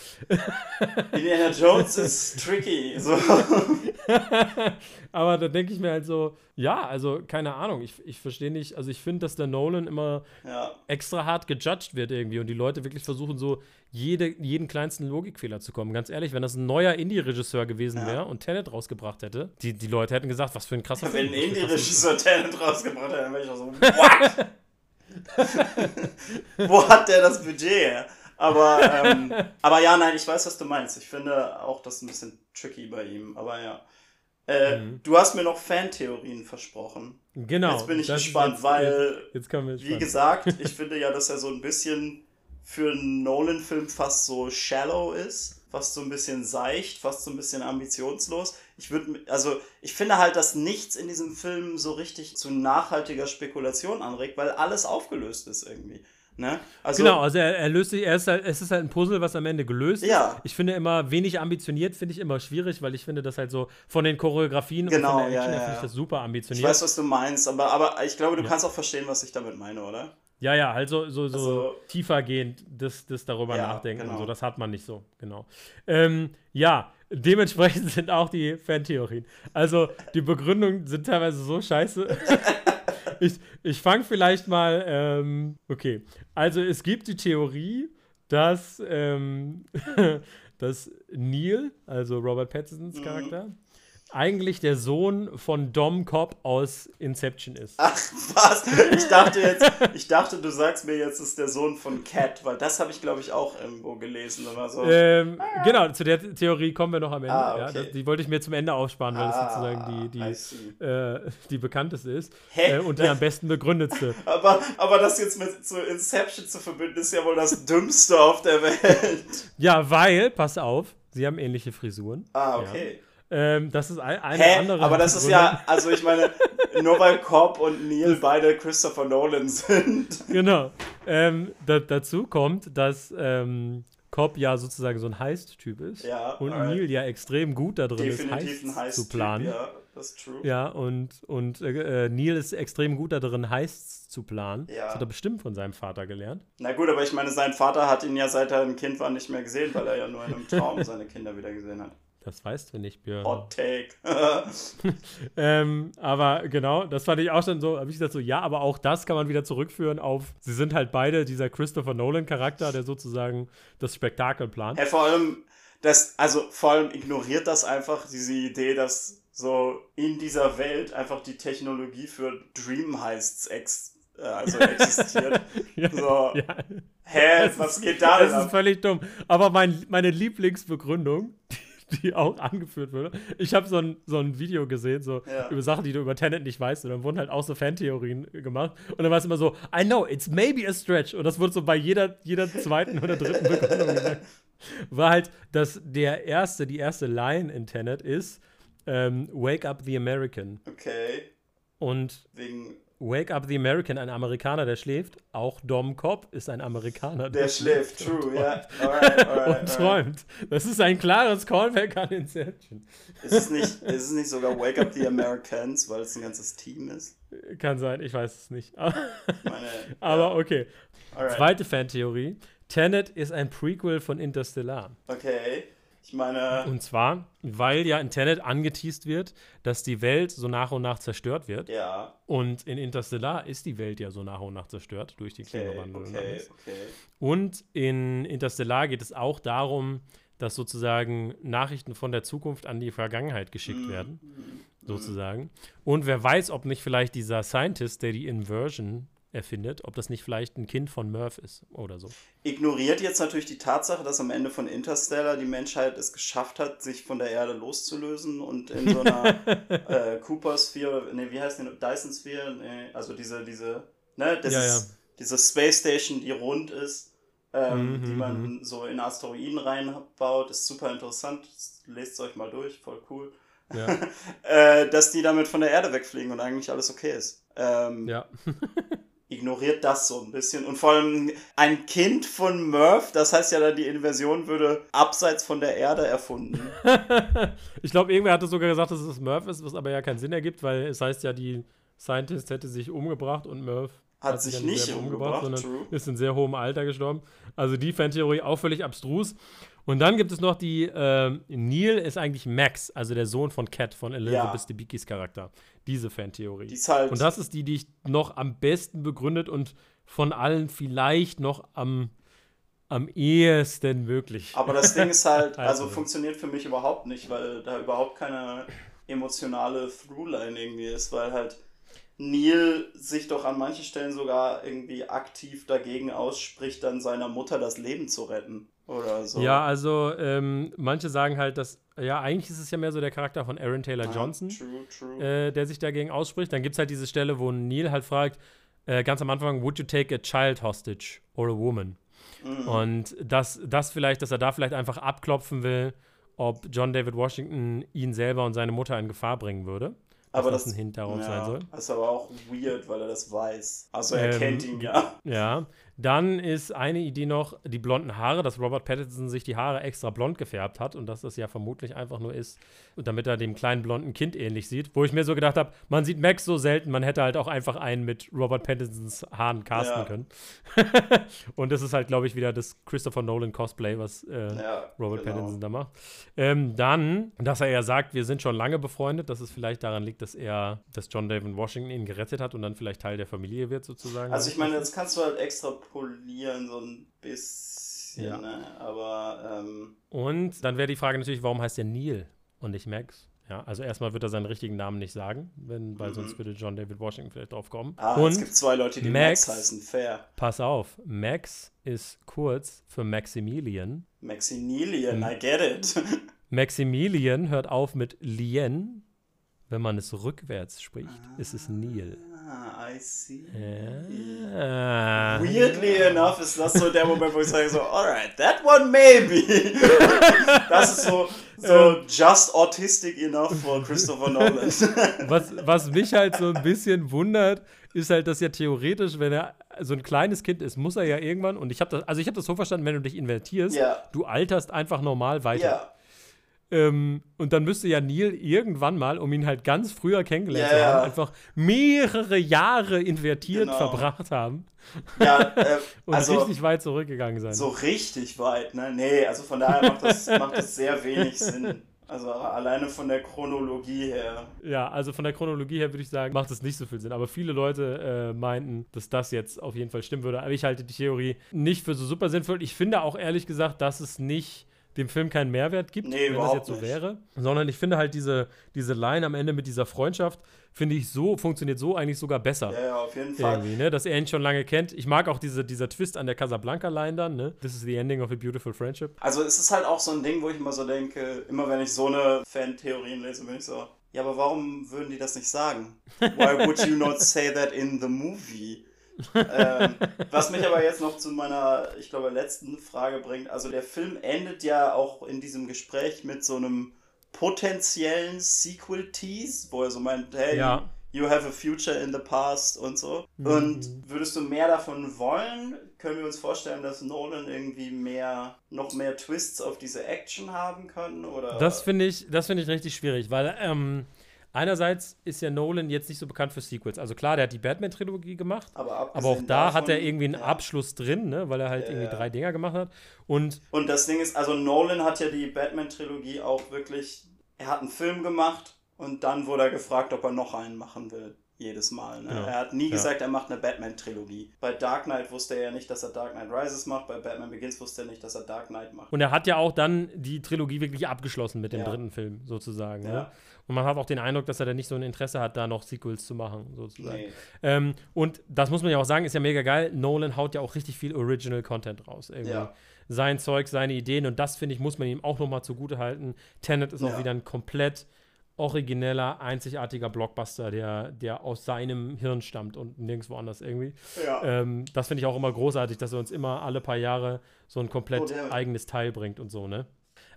Indiana Jones ist tricky. So. Aber da denke ich mir halt so, ja, also keine Ahnung, ich, ich verstehe nicht, also ich finde, dass der Nolan immer Ja. extra hart gejudged wird irgendwie und die Leute wirklich versuchen, so jede, jeden kleinsten Logikfehler zu kommen. Ganz ehrlich, wenn das ein neuer Indie-Regisseur gewesen Ja. wäre und Tenet rausgebracht hätte, die, die Leute hätten gesagt, was für ein krasser Wenn ein was für ein Indie-Regisseur Talent rausgebracht hat, dann wäre ich auch so, what? Wo hat der das Budget her? Aber, ähm, aber ja, nein, ich weiß, was du meinst. Ich finde auch das ein bisschen tricky bei ihm. Aber ja. Äh, Mhm. Du hast mir noch Fantheorien versprochen. Genau. Jetzt bin ich gespannt, jetzt, weil, Jetzt, jetzt wie gesagt, ich finde ja, dass er so ein bisschen für einen Nolan-Film fast so shallow ist, fast so ein bisschen seicht, fast so ein bisschen ambitionslos. Ich würde, also ich finde halt, dass nichts in diesem Film so richtig zu nachhaltiger Spekulation anregt, weil alles aufgelöst ist irgendwie. Ne? Also, genau, also er, er löst sich, er ist halt, es ist halt ein Puzzle, was am Ende gelöst Ja. ist. Ich finde immer, wenig ambitioniert finde ich immer schwierig, weil ich finde das halt so von den Choreografien Genau, und von der ja, Action her ja, finde ich ja. das super ich ambitioniert. weiß, was du meinst, aber, aber ich glaube, du Ja. kannst auch verstehen, was ich damit meine, oder? Ja, ja, halt so, so, so Also- tiefergehend das, das darüber Ja, nachdenken genau. und so. Das hat man nicht so, genau. Ähm, ja, dementsprechend sind auch die Fantheorien. Also, die Begründungen sind teilweise so scheiße. ich ich fange vielleicht mal, ähm, okay. Also, es gibt die Theorie, dass, ähm, dass Neil, also Robert Pattinsons Mhm. Charakter, eigentlich der Sohn von Dom Cobb aus Inception ist. Ach, was? Ich dachte jetzt, ich dachte, du sagst mir jetzt, es ist der Sohn von Cat, weil das habe ich, glaube ich, auch irgendwo gelesen oder so. Ähm, genau, zu der Theorie kommen wir noch am Ende. Ah, ja, okay. das, die wollte ich mir zum Ende aufsparen, weil das sozusagen die, die, äh, die bekannteste ist Hä? äh, und die am besten begründetste. Aber, aber das jetzt mit so Inception zu verbinden, ist ja wohl das Dümmste auf der Welt. Ja, weil, pass auf, sie haben ähnliche Frisuren. Ah, okay. Ähm, das ist ein, eine Hä? andere. Aber das ist ja, also ich meine, nur weil Cobb und Neil beide Christopher Nolan sind. Genau. Ähm, da, dazu kommt, dass ähm, Cobb ja sozusagen so ein Heist-Typ ist. Ja, Und alright. Neil ja extrem gut da drin Definitiv ein ist, Heists heiß zu planen. Ja, das ist true. Ja, und, und äh, äh, Neil ist extrem gut da drin, Heists zu planen. Ja. Das hat er bestimmt von seinem Vater gelernt. Na gut, aber ich meine, sein Vater hat ihn ja seit er ein Kind war nicht mehr gesehen, weil er ja nur in einem Traum seine Kinder wieder gesehen hat. Das weißt du nicht, Björn. Hot Take. Ähm, aber genau, das fand ich auch schon so, habe ich gesagt so, ja, aber auch das kann man wieder zurückführen auf, sie sind halt beide dieser Christopher Nolan-Charakter, der sozusagen das Spektakel plant. Ja, vor allem, das, also vor allem ignoriert das einfach diese Idee, dass so in dieser Welt einfach die Technologie für Dream Heists ex, äh, also existiert. Ja, So, ja. hä, Das was ist- geht da Das ist völlig dumm. Aber mein, meine Lieblingsbegründung, die, auch angeführt wurde, ich habe so ein, so ein Video gesehen, so Ja. über Sachen, die du über Tenet nicht weißt, und dann wurden halt auch so Fantheorien gemacht. Und dann war es immer so, I know, it's maybe a stretch. Und das wurde so bei jeder, jeder zweiten oder dritten Begründung gesagt. War halt, dass der erste, die erste Line in Tenet ist, ähm, Wake up the American. Okay, Und wegen, Wake up the American, ein Amerikaner, der schläft. Auch Dom Cobb ist ein Amerikaner, der schläft, und true, ja. Alright, alright, Und träumt. Das ist ein klares Callback an Inception. Ist es, nicht, ist es nicht sogar Wake Up the Americans, weil es ein ganzes Team ist? Kann sein, ich weiß es nicht. Aber, Meine, aber okay. alright. Zweite Fantheorie. Tenet ist ein Prequel von Interstellar. Okay, ich meine, Und zwar, weil ja in Tenet angeteased wird, dass die Welt so nach und nach zerstört wird. ja, Und in Interstellar ist die Welt ja so nach und nach zerstört durch den okay, Klimawandel. und okay, alles. okay. Und in Interstellar geht es auch darum, dass sozusagen Nachrichten von der Zukunft an die Vergangenheit geschickt Mhm. werden, sozusagen. Und wer weiß, ob nicht vielleicht dieser Scientist, der die Inversion erfindet, ob das nicht vielleicht ein Kind von Murph ist oder so. Ignoriert jetzt natürlich die Tatsache, dass am Ende von Interstellar die Menschheit es geschafft hat, sich von der Erde loszulösen und in so einer äh, Cooper-Sphere, nee, wie heißt die, Dyson-Sphere, nee, also diese, diese, ne, das Ja, ist, diese Space Station, die rund ist, ähm, Mhm, die man so in Asteroiden reinbaut, ist super interessant, lest es euch mal durch, voll cool. Ja, äh, dass die damit von der Erde wegfliegen und eigentlich alles okay ist. Ähm, ja. ignoriert das so ein bisschen. Und vor allem ein Kind von Murph, das heißt ja dann, die Inversion würde abseits von der Erde erfunden. ich glaube, irgendwer hatte sogar gesagt, dass es Murph ist, was aber ja keinen Sinn ergibt, weil es heißt ja, die Scientist hätte sich umgebracht und Murph Hat sich dann nicht selber umgebracht, sondern ist in sehr hohem Alter gestorben. Also die Fantheorie auch völlig abstrus. Und dann gibt es noch die, ähm, Neil ist eigentlich Max, also der Sohn von Cat, von Elizabeth Ja. Debicki's Charakter. Diese Fantheorie. Die ist halt. Und das ist die, die ich noch am besten begründet und von allen vielleicht noch am, am ehesten möglich. Aber das Ding ist halt, also Also. funktioniert für mich überhaupt nicht, weil da überhaupt keine emotionale Throughline irgendwie ist, weil halt Neil sich doch an manchen Stellen sogar irgendwie aktiv dagegen ausspricht, dann seiner Mutter das Leben zu retten. Oder so. Ja, also ähm, manche sagen halt, dass, ja, eigentlich ist es ja mehr so der Charakter von Aaron Taylor Ah, Johnson, True, true. äh, der sich dagegen ausspricht. Dann gibt es halt diese Stelle, wo Neil halt fragt, äh, ganz am Anfang, would you take a child hostage or a woman? Mhm. Und das, das vielleicht, dass er da vielleicht einfach abklopfen will, ob John David Washington ihn selber und seine Mutter in Gefahr bringen würde. aber das das ein Hint darauf ja, sein soll. Das ist aber auch weird, weil er das weiß. Also er Ähm, kennt ihn ja. Ja, dann ist eine Idee noch die blonden Haare, dass Robert Pattinson sich die Haare extra blond gefärbt hat und dass das ja vermutlich einfach nur ist, damit er dem kleinen blonden Kind ähnlich sieht. Wo ich mir so gedacht habe, man sieht Max so selten, man hätte halt auch einfach einen mit Robert Pattinsons Haaren casten Ja. können. und das ist halt, glaube ich, wieder das Christopher Nolan Cosplay, was äh, Ja, Robert genau. Pattinson da macht. Ähm, dann, dass er ja sagt, wir sind schon lange befreundet, dass es vielleicht daran liegt, dass er, dass John David Washington ihn gerettet hat und dann vielleicht Teil der Familie wird, sozusagen. Also ich meine, das kannst du halt extrapolieren, so ein bisschen, Ja. ne? Aber ähm, Und dann wäre die Frage natürlich, warum heißt er Neil und nicht Max? Ja, also erstmal wird er seinen richtigen Namen nicht sagen, wenn, weil Mhm. sonst würde John David Washington vielleicht drauf kommen. ah, und es gibt zwei Leute, die Max, Max- heißen. Fair. pass auf, Max ist kurz für Maximilian. Maximilian, Mhm. I get it. Maximilian hört auf mit Lien. Wenn man es rückwärts spricht, ist es Neil. Ah, I see. Ja. Weirdly enough ist das so der Moment, wo ich sage so, alright, that one maybe. das ist so, so just autistic enough for Christopher Nolan. Was, was mich halt so ein bisschen wundert, ist halt, dass ja theoretisch, wenn er so ein kleines Kind ist, muss er ja irgendwann, und ich habe das, also ich habe das so verstanden, wenn du dich invertierst, Ja. du alterst einfach normal weiter. ja, Ähm, und dann müsste ja Neil irgendwann mal, um ihn halt ganz früher kennengelernt Ja, zu haben, einfach mehrere Jahre invertiert Genau. verbracht haben ja, äh, und also richtig weit zurückgegangen sein. so richtig weit, ne? Nee, also von daher macht das, macht das sehr wenig Sinn. Also alleine von der Chronologie her. Ja, also von der Chronologie her würde ich sagen, macht es nicht so viel Sinn. Aber viele Leute äh, meinten, dass das jetzt auf jeden Fall stimmen würde. Aber ich halte die Theorie nicht für so super sinnvoll. Ich finde auch ehrlich gesagt, dass es nicht dem Film keinen Mehrwert gibt, Nee, wenn das jetzt so nicht. wäre. Sondern ich finde halt diese, diese Line am Ende mit dieser Freundschaft, finde ich so, funktioniert so eigentlich sogar besser. Ja, ja, auf jeden Fall. Irgendwie, ne? Dass er ihn schon lange kennt. Ich mag auch diese, dieser Twist an der Casablanca-Line dann, ne? This is the ending of a beautiful friendship. Also es ist halt auch so ein Ding, wo ich immer so denke, immer wenn ich so eine Fan-Theorien lese, bin ich so, ja, aber warum würden die das nicht sagen? Why would you not say that in the movie? Ähm, was mich aber jetzt noch zu meiner, ich glaube, letzten Frage bringt. Also der Film endet ja auch in diesem Gespräch mit so einem potenziellen Sequel-Tease, wo er so meint, hey, Ja. you have a future in the past und so. Mhm. Und würdest du mehr davon wollen? Können wir uns vorstellen, dass Nolan irgendwie mehr, noch mehr Twists auf diese Action haben kann? Oder? Das finde ich, das finde ich richtig schwierig, weil ähm, einerseits ist ja Nolan jetzt nicht so bekannt für Sequels. Also klar, der hat die Batman-Trilogie gemacht, aber, aber auch da hat er davon- irgendwie einen ja. Abschluss drin, ne? weil er halt Ja, irgendwie ja. drei Dinger gemacht hat. Und Und das Ding ist, also Nolan hat ja die Batman-Trilogie auch wirklich, er hat einen Film gemacht und dann wurde er gefragt, ob er noch einen machen will. Jedes Mal. Ne? Genau. Er hat nie Ja. gesagt, er macht eine Batman-Trilogie. Bei Dark Knight wusste er ja nicht, dass er Dark Knight Rises macht. Bei Batman Begins wusste er nicht, dass er Dark Knight macht. Und er hat ja auch dann die Trilogie wirklich abgeschlossen mit dem Ja. dritten Film, sozusagen. Ne? Und man hat auch den Eindruck, dass er da nicht so ein Interesse hat, da noch Sequels zu machen, sozusagen. Nee. Ähm, und das muss man ja auch sagen, ist ja mega geil. Nolan haut ja auch richtig viel Original Content raus. Irgendwie. Ja. Sein Zeug, seine Ideen. Und das, finde ich, muss man ihm auch nochmal zugute halten. Tenet ist auch Ja. wieder ein komplett origineller, einzigartiger Blockbuster, der, der aus seinem Hirn stammt und nirgendwo anders irgendwie. Ja. Ähm, das finde ich auch immer großartig, dass er uns immer alle paar Jahre so ein komplett Oh, eigenes Teil bringt und so, ne?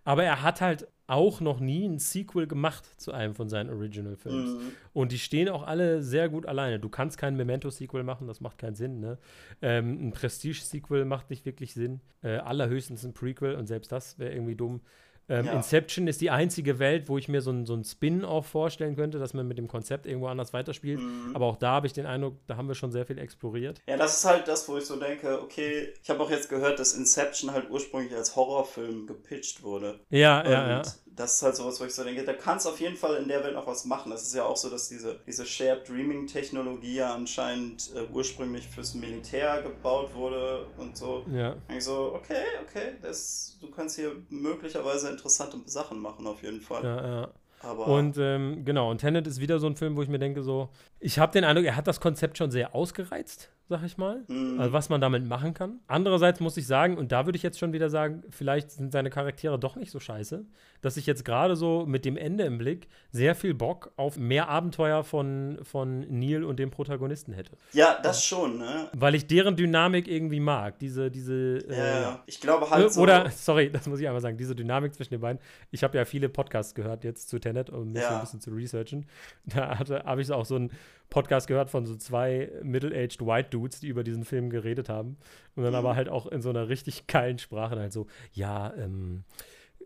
Aber er hat halt auch noch nie ein Sequel gemacht zu einem von seinen Original-Films. Mhm. Und die stehen auch alle sehr gut alleine. Du kannst kein Memento-Sequel machen, das macht keinen Sinn. Ne? Ähm, ein Prestige-Sequel macht nicht wirklich Sinn. Äh, allerhöchstens ein Prequel und selbst das wäre irgendwie dumm. Ähm, Ja. Inception ist die einzige Welt, wo ich mir so ein, so ein Spin-off vorstellen könnte, dass man mit dem Konzept irgendwo anders weiterspielt. Mhm. Aber auch da habe ich den Eindruck, da haben wir schon sehr viel exploriert. Ja, das ist halt das, wo ich so denke, okay, ich habe auch jetzt gehört, dass Inception halt ursprünglich als Horrorfilm gepitcht wurde. Ja, ja, und ja. Das ist halt sowas, wo ich so denke, da kannst auf jeden Fall in der Welt noch was machen. Das ist ja auch so, dass diese, diese Shared Dreaming Technologie ja anscheinend äh, ursprünglich fürs Militär gebaut wurde und so. Ja, ich so, okay, okay, das, du kannst hier möglicherweise interessante Sachen machen auf jeden Fall. ja, ja. Aber Und ähm, genau, und Tenet ist wieder so ein Film, wo ich mir denke, so, ich habe den Eindruck, er hat das Konzept schon sehr ausgereizt, sag ich mal. Mhm. Also was man damit machen kann. Andererseits muss ich sagen, und da würde ich jetzt schon wieder sagen, vielleicht sind seine Charaktere doch nicht so scheiße, dass ich jetzt gerade so mit dem Ende im Blick sehr viel Bock auf mehr Abenteuer von, von Neil und dem Protagonisten hätte. ja, das schon, ne? Weil ich deren Dynamik irgendwie mag. Diese, diese. äh, Ja, ja. Ich glaube halt so. Oder, sorry, das muss ich einmal sagen, diese Dynamik zwischen den beiden. Ich habe ja viele Podcasts gehört jetzt zu Tenet, um mich so Ja. ein bisschen zu researchen. Da hatte- habe ich auch so einen Podcast gehört von so zwei middle-aged White Dudes, die über diesen Film geredet haben. Und dann Mhm. aber halt auch in so einer richtig geilen Sprache halt so, ja, ähm,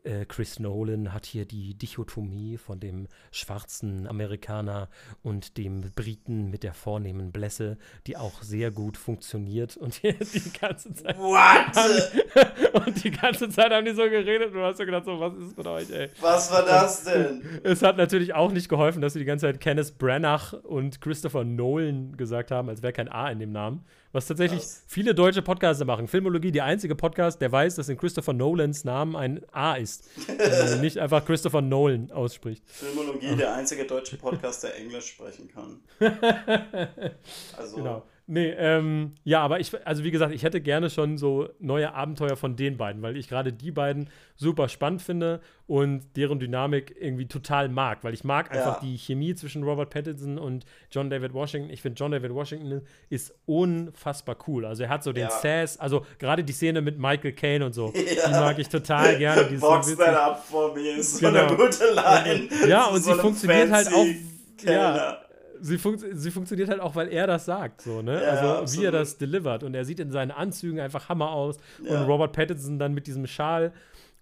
äh, Chris Nolan hat hier die Dichotomie von dem schwarzen Amerikaner und dem Briten mit der vornehmen Blässe, die auch sehr gut funktioniert und die, die ganze Zeit What? und die ganze Zeit haben die so geredet und du hast so gedacht, so, was ist mit euch, ey? Was war das denn? Es hat natürlich auch nicht geholfen, dass sie die ganze Zeit Kenneth Branagh und Christopher Nolan gesagt haben, als wäre kein A in dem Namen. Was tatsächlich Krass. viele deutsche Podcaster machen. Filmologie, der einzige Podcast, der weiß, dass in Christopher Nolans Namen ein A ist. und nicht einfach Christopher Nolan ausspricht. Filmologie, der einzige deutsche Podcast, der Englisch sprechen kann. Also, Genau. Nee, ähm, ja, aber ich, also wie gesagt, ich hätte gerne schon so neue Abenteuer von den beiden, weil ich gerade die beiden super spannend finde und deren Dynamik irgendwie total mag, weil ich mag einfach Ja. die Chemie zwischen Robert Pattinson und John David Washington. Ich finde, John David Washington ist unfassbar cool. Also er hat so den Ja. Sass, also gerade die Szene mit Michael Caine und so, Ja. die mag ich total gerne. Die so Box that up for me ist so Genau. eine gute Line. Ja, und so sie funktioniert halt auch. fancy Ja, Kellner. Sie, funkt, sie funktioniert halt auch, weil er das sagt, so, ne? Ja, also, wie absolut. er das delivert. Und er sieht in seinen Anzügen einfach Hammer aus. Ja. Und Robert Pattinson dann mit diesem Schal.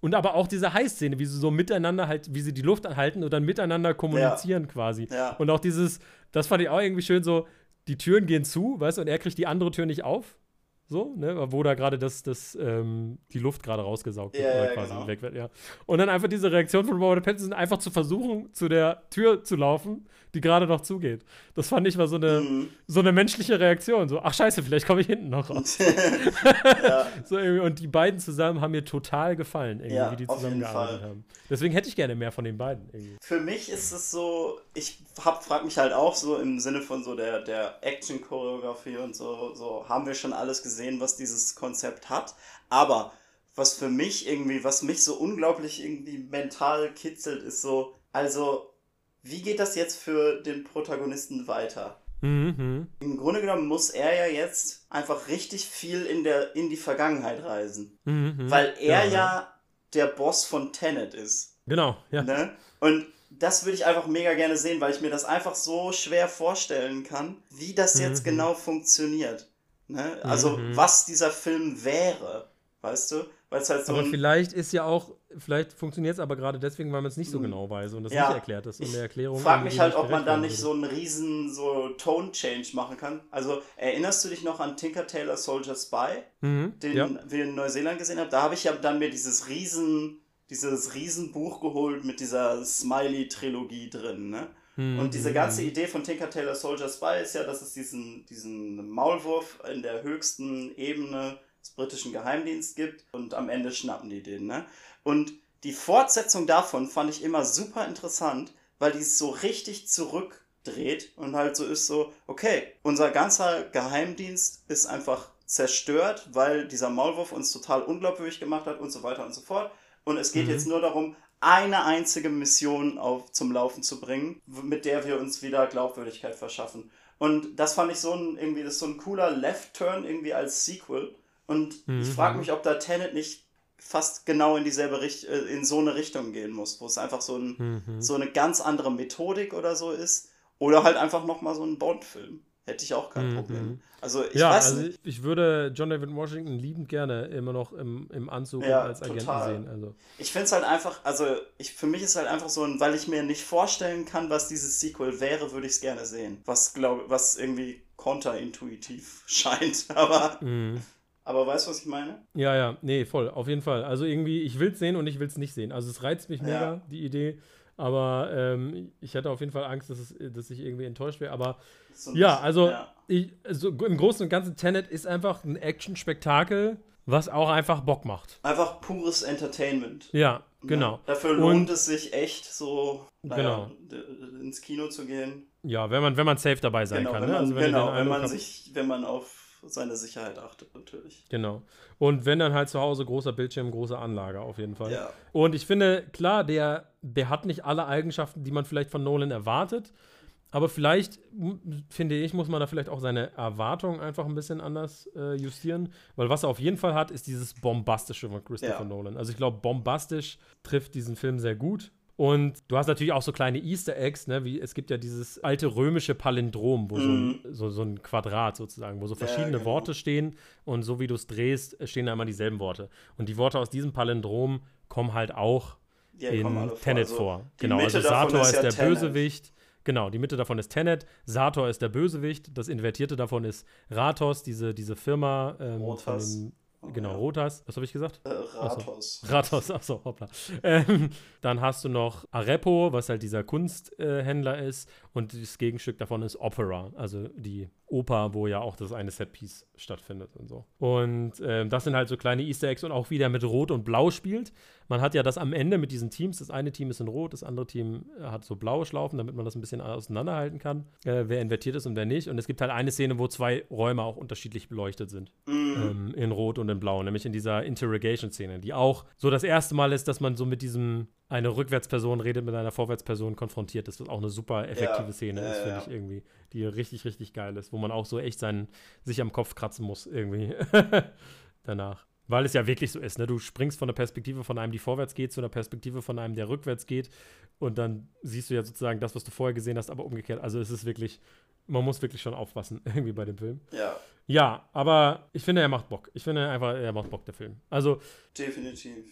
Und aber auch diese Heißszene, wie sie so miteinander halt, wie sie die Luft anhalten und dann miteinander kommunizieren quasi. Ja. Und auch dieses, das fand ich auch irgendwie schön so, die Türen gehen zu, weißt du, und er kriegt die andere Tür nicht auf. So, ne, wo da gerade das, das, ähm, die Luft gerade rausgesaugt wird Ja, oder ja, quasi genau. weg wird, ja. Und dann einfach diese Reaktion von Robert Pattinson, einfach zu versuchen, zu der Tür zu laufen, die gerade noch zugeht. Das fand ich war so eine, Mhm. so eine menschliche Reaktion. So, ach scheiße, vielleicht komme ich hinten noch raus. So und die beiden zusammen haben mir total gefallen, irgendwie, Ja, wie die zusammengearbeitet haben. Deswegen hätte ich gerne mehr von den beiden. Irgendwie. Für mich ist es so, ich hab, frag mich halt auch so im Sinne von so der, der Action-Choreografie und so, so haben wir schon alles gesehen, was dieses Konzept hat. Aber was für mich irgendwie, was mich so unglaublich irgendwie mental kitzelt, ist so, also, wie geht das jetzt für den Protagonisten weiter? Mhm. Im Grunde genommen muss er ja jetzt einfach richtig viel in, der, in die Vergangenheit reisen. Mhm. Weil er Ja, ja, der Boss von Tenet ist. Genau, ja. Ne? Und das würde ich einfach mega gerne sehen, weil ich mir das einfach so schwer vorstellen kann, wie das jetzt Mhm. genau funktioniert. Ne? Also, Mhm. was dieser Film wäre, weißt du? Weil es halt so aber vielleicht ist ja auch, vielleicht funktioniert es aber gerade deswegen, weil man es nicht so Mhm. genau weiß und das Ja, nicht erklärt ist und ich Erklärung. frag irgendwie mich halt, ob man da nicht so einen riesen so Tone-Change machen kann. Also, erinnerst du dich noch an Tinker Tailor Soldier Spy? Mhm. den ja. wir in Neuseeland gesehen haben, da habe ich ja dann mir dieses riesen, dieses riesen Buch geholt mit dieser Smiley-Trilogie drin, ne? Mhm. Und diese ganze Idee von Tinker Tailor Soldier Spy ist ja, dass es diesen, diesen Maulwurf in der höchsten Ebene des britischen Geheimdienstes gibt und am Ende schnappen die den, ne? Und die Fortsetzung davon fand ich immer super interessant, weil die es so richtig zurückdreht und halt so ist so, okay, unser ganzer Geheimdienst ist einfach zerstört, weil dieser Maulwurf uns total unglaubwürdig gemacht hat und so weiter und so fort. Und es geht Mhm. jetzt nur darum, eine einzige Mission auf, zum Laufen zu bringen, mit der wir uns wieder Glaubwürdigkeit verschaffen. Und das fand ich so ein, irgendwie, das so ein cooler Left-Turn irgendwie als Sequel. Und ich Mhm. frage mich, ob da Tenet nicht fast genau in dieselbe Richt äh, in so eine Richtung gehen muss, wo es einfach so, ein, Mhm. so eine ganz andere Methodik oder so ist. Oder halt einfach nochmal so ein Bond-Film. Hätte ich auch kein Mhm. Problem. Also ich ja, weiß also nicht. ich, würde John David Washington liebend gerne immer noch im, im Anzug Ja, als Agenten total. sehen. Also. Ich finde es halt einfach, also ich, für mich ist halt einfach so ein, weil ich mir nicht vorstellen kann, was dieses Sequel wäre, würde ich es gerne sehen. Was glaube, was irgendwie konterintuitiv scheint. Aber, Mhm. aber weißt du, was ich meine? Ja, ja, nee, voll, auf jeden Fall. Also irgendwie, ich will es sehen und ich will es nicht sehen. Also es reizt mich mega, Ja. die Idee. Aber ähm, ich hatte auf jeden Fall Angst, dass, es, dass ich irgendwie enttäuscht wäre. Aber So ja, also ja. ich, also im Großen und Ganzen Tenet ist einfach ein Action-Spektakel, was auch einfach Bock macht. Einfach pures Entertainment. Ja, Ne? genau. Dafür Und- lohnt es sich echt so naja, Genau. ins Kino zu gehen. Ja, wenn man, wenn man safe dabei sein Genau, kann. wenn ne? man, Also wenn genau, wenn man sich, wenn man auf seine Sicherheit achtet, natürlich. Genau. Und wenn dann halt zu Hause großer Bildschirm, große Anlage auf jeden Fall. Ja. Und ich finde, klar, der, der hat nicht alle Eigenschaften, die man vielleicht von Nolan erwartet. Aber vielleicht, finde ich, muss man da vielleicht auch seine Erwartungen einfach ein bisschen anders äh, justieren. Weil was er auf jeden Fall hat, ist dieses Bombastische von Christopher Ja. Nolan. Also ich glaube, bombastisch trifft diesen Film sehr gut. Und du hast natürlich auch so kleine Easter Eggs, ne? Wie es gibt ja dieses alte römische Palindrom, wo so, ein, so, so ein Quadrat sozusagen, wo so Mhm. Ja, verschiedene genau. Worte stehen und so wie du es drehst, stehen da immer dieselben Worte. Und die Worte aus diesem Palindrom kommen halt auch alle in vor. Tenet Also, vor. Genau, Mitte also Sator ist, ja der Tenet. Bösewicht. Genau, die Mitte davon ist Tenet, Sator ist der Bösewicht, das Invertierte davon ist Ratos, diese, diese Firma ähm, Rotas. von dem, genau, Ja. Rotas, was habe ich gesagt? Äh, Rathos. Ratos, achso, hoppla. Ähm, dann hast du noch Arepo, was halt dieser Kunsthändler ist. Und das Gegenstück davon ist Opera, also die Oper, wo ja auch das eine Setpiece stattfindet und so. Und ähm, das sind halt so kleine Easter Eggs und auch wieder mit Rot und Blau spielt. Man hat ja das am Ende mit diesen Teams. Das eine Team ist in Rot, das andere Team äh, hat so blaue Schlaufen, damit man das ein bisschen auseinanderhalten kann, äh, wer invertiert ist und wer nicht. Und es gibt halt eine Szene, wo zwei Räume auch unterschiedlich beleuchtet sind ähm, in Rot und in Blau, nämlich in dieser Interrogation-Szene, die auch so das erste Mal ist, dass man so mit diesem, eine Rückwärtsperson redet mit einer Vorwärtsperson konfrontiert ist, was auch eine super effektive Ja, Szene ja, ist, finde ja. ich irgendwie, die richtig, richtig geil ist, wo man auch so echt seinen, sich am Kopf kratzen muss irgendwie danach. Weil es ja wirklich so ist, ne? Du springst von der Perspektive von einem, die vorwärts geht, zu einer Perspektive von einem, der rückwärts geht. Und dann siehst du ja sozusagen das, was du vorher gesehen hast, aber umgekehrt. Also es ist wirklich, man muss wirklich schon aufpassen, irgendwie bei dem Film. Ja, Ja, aber ich finde, er macht Bock. Ich finde einfach, er macht Bock, der Film. Also, definitiv.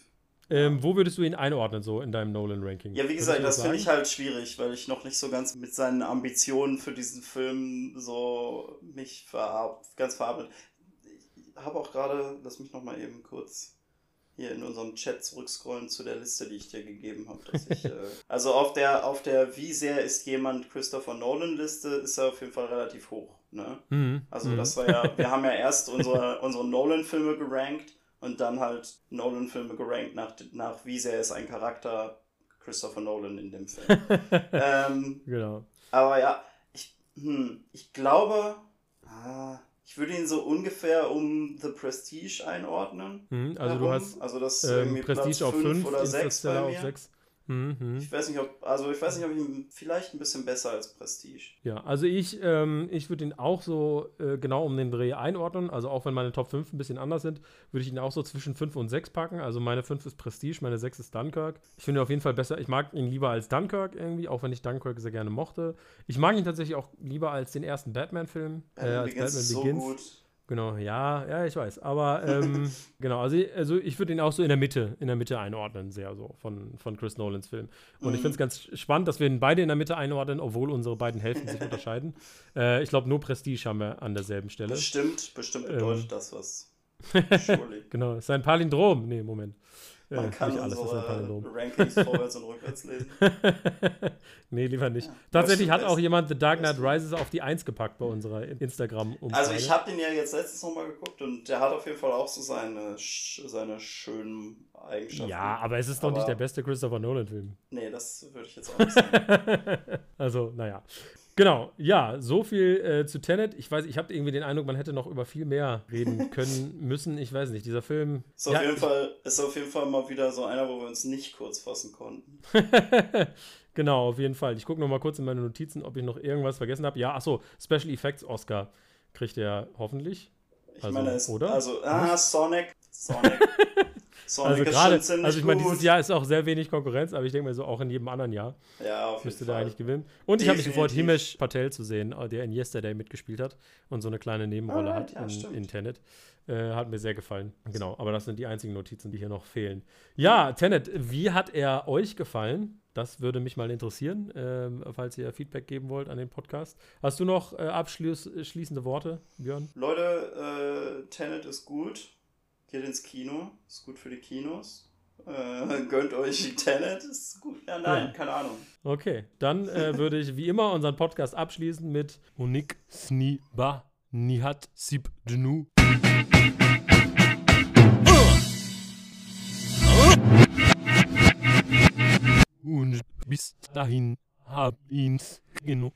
Ähm, wo würdest du ihn einordnen, so in deinem Nolan-Ranking? Ja, wie gesagt, das finde ich halt schwierig, weil ich noch nicht so ganz mit seinen Ambitionen für diesen Film so mich verab ganz verarbeitet. Ich habe auch gerade, lass mich noch mal eben kurz hier in unserem Chat zurückscrollen zu der Liste, die ich dir gegeben habe. Ich, äh, also auf der, auf der Wie sehr ist jemand Christopher Nolan Liste ist er auf jeden Fall relativ hoch. Ne? Mhm. Also mhm. das war ja, wir haben ja erst unsere, unsere Nolan-Filme gerankt und dann halt Nolan-Filme gerankt nach, nach wie sehr ist ein Charakter Christopher Nolan in dem Film. ähm, Genau. aber ja, ich, hm, ich glaube, ah, ich würde ihn so ungefähr um The Prestige einordnen. Mhm. Also, du herum. hast also das ähm, irgendwie Platz Prestige auf 5 5, oder 6 Interstellar bei auf mir. 6. Mhm. Ich weiß nicht, ob, also ich weiß nicht, ob ich ihn vielleicht ein bisschen besser als Prestige. Ja, also ich, ähm, ich würde ihn auch so äh, genau um den Dreh einordnen. Also auch wenn meine Top 5 ein bisschen anders sind, würde ich ihn auch so zwischen 5 und 6 packen. Also meine 5 ist Prestige, meine 6 ist Dunkirk. Ich finde ihn auf jeden Fall besser. Ich mag ihn lieber als Dunkirk irgendwie, auch wenn ich Dunkirk sehr gerne mochte. Ich mag ihn tatsächlich auch lieber als den ersten Batman-Film. Äh, Batman als Begins Batman ist so Begins. gut. Genau, ja, ja, ich weiß. Aber ähm, genau, also, also ich würde ihn auch so in der Mitte, in der Mitte einordnen, sehr so, von, von Chris Nolans Film. Und ich Mhm. finde es ganz spannend, dass wir ihn beide in der Mitte einordnen, obwohl unsere beiden Hälften sich unterscheiden. Äh, ich glaube, nur Prestige haben wir an derselben Stelle. Bestimmt, bestimmt Ähm. bedeutet das was. Genau, ist ein Palindrom. Nee, Moment. Äh, Man kann nicht alles ist ein unsere Palindrom. Rankings vorwärts und rückwärts lesen. nee, lieber nicht. Ja. Tatsächlich hat auch jemand The Dark Knight Rises auf die 1 gepackt bei unserer Instagram-Umfrage. Also ich habe den ja jetzt letztens nochmal geguckt und der hat auf jeden Fall auch so seine, seine schönen Eigenschaften. Ja, aber es ist doch nicht der beste Christopher Nolan-Film. Nee, das würde ich jetzt auch nicht sagen. also, naja. Genau, ja, so viel äh, zu Tenet. Ich weiß, ich habe irgendwie den Eindruck, man hätte noch über viel mehr reden können müssen. Ich weiß nicht, dieser Film. Ist auf, ja, jeden Fall, ist auf jeden Fall mal wieder so einer, wo wir uns nicht kurz fassen konnten. genau, auf jeden Fall. Ich gucke noch mal kurz in meine Notizen, ob ich noch irgendwas vergessen habe. Ja, achso, Special Effects Oscar kriegt er hoffentlich. Ich Also, meine, es, oder? also, ah, Sonic, Sonic. Also gerade, also ich meine, dieses Jahr ist auch sehr wenig Konkurrenz, aber ich denke mir so, auch in jedem anderen Jahr Ja, müsste der eigentlich gewinnen. Und ich habe mich gefreut. Himesh Patel zu sehen, äh, der in Yesterday mitgespielt hat und so eine kleine Nebenrolle Alright, hat ja, in, stimmt. in Tenet. Äh, hat mir sehr gefallen. Genau, aber das sind die einzigen Notizen, die hier noch fehlen. Ja, Tenet, wie hat er euch gefallen? Das würde mich mal interessieren, ähm, falls ihr Feedback geben wollt an den Podcast. Hast du noch äh, abschließende Worte, Björn? Leute, äh, Tenet ist gut. Geht ins Kino. Ist gut für die Kinos. Äh, gönnt euch Tenet. Ist gut. Ja, nein, Ja. keine Ahnung. Okay, dann äh, würde ich wie immer unseren Podcast abschließen mit Unik Sni Ba Nihat Sib Dnu. Und bis dahin hab ihn's genug.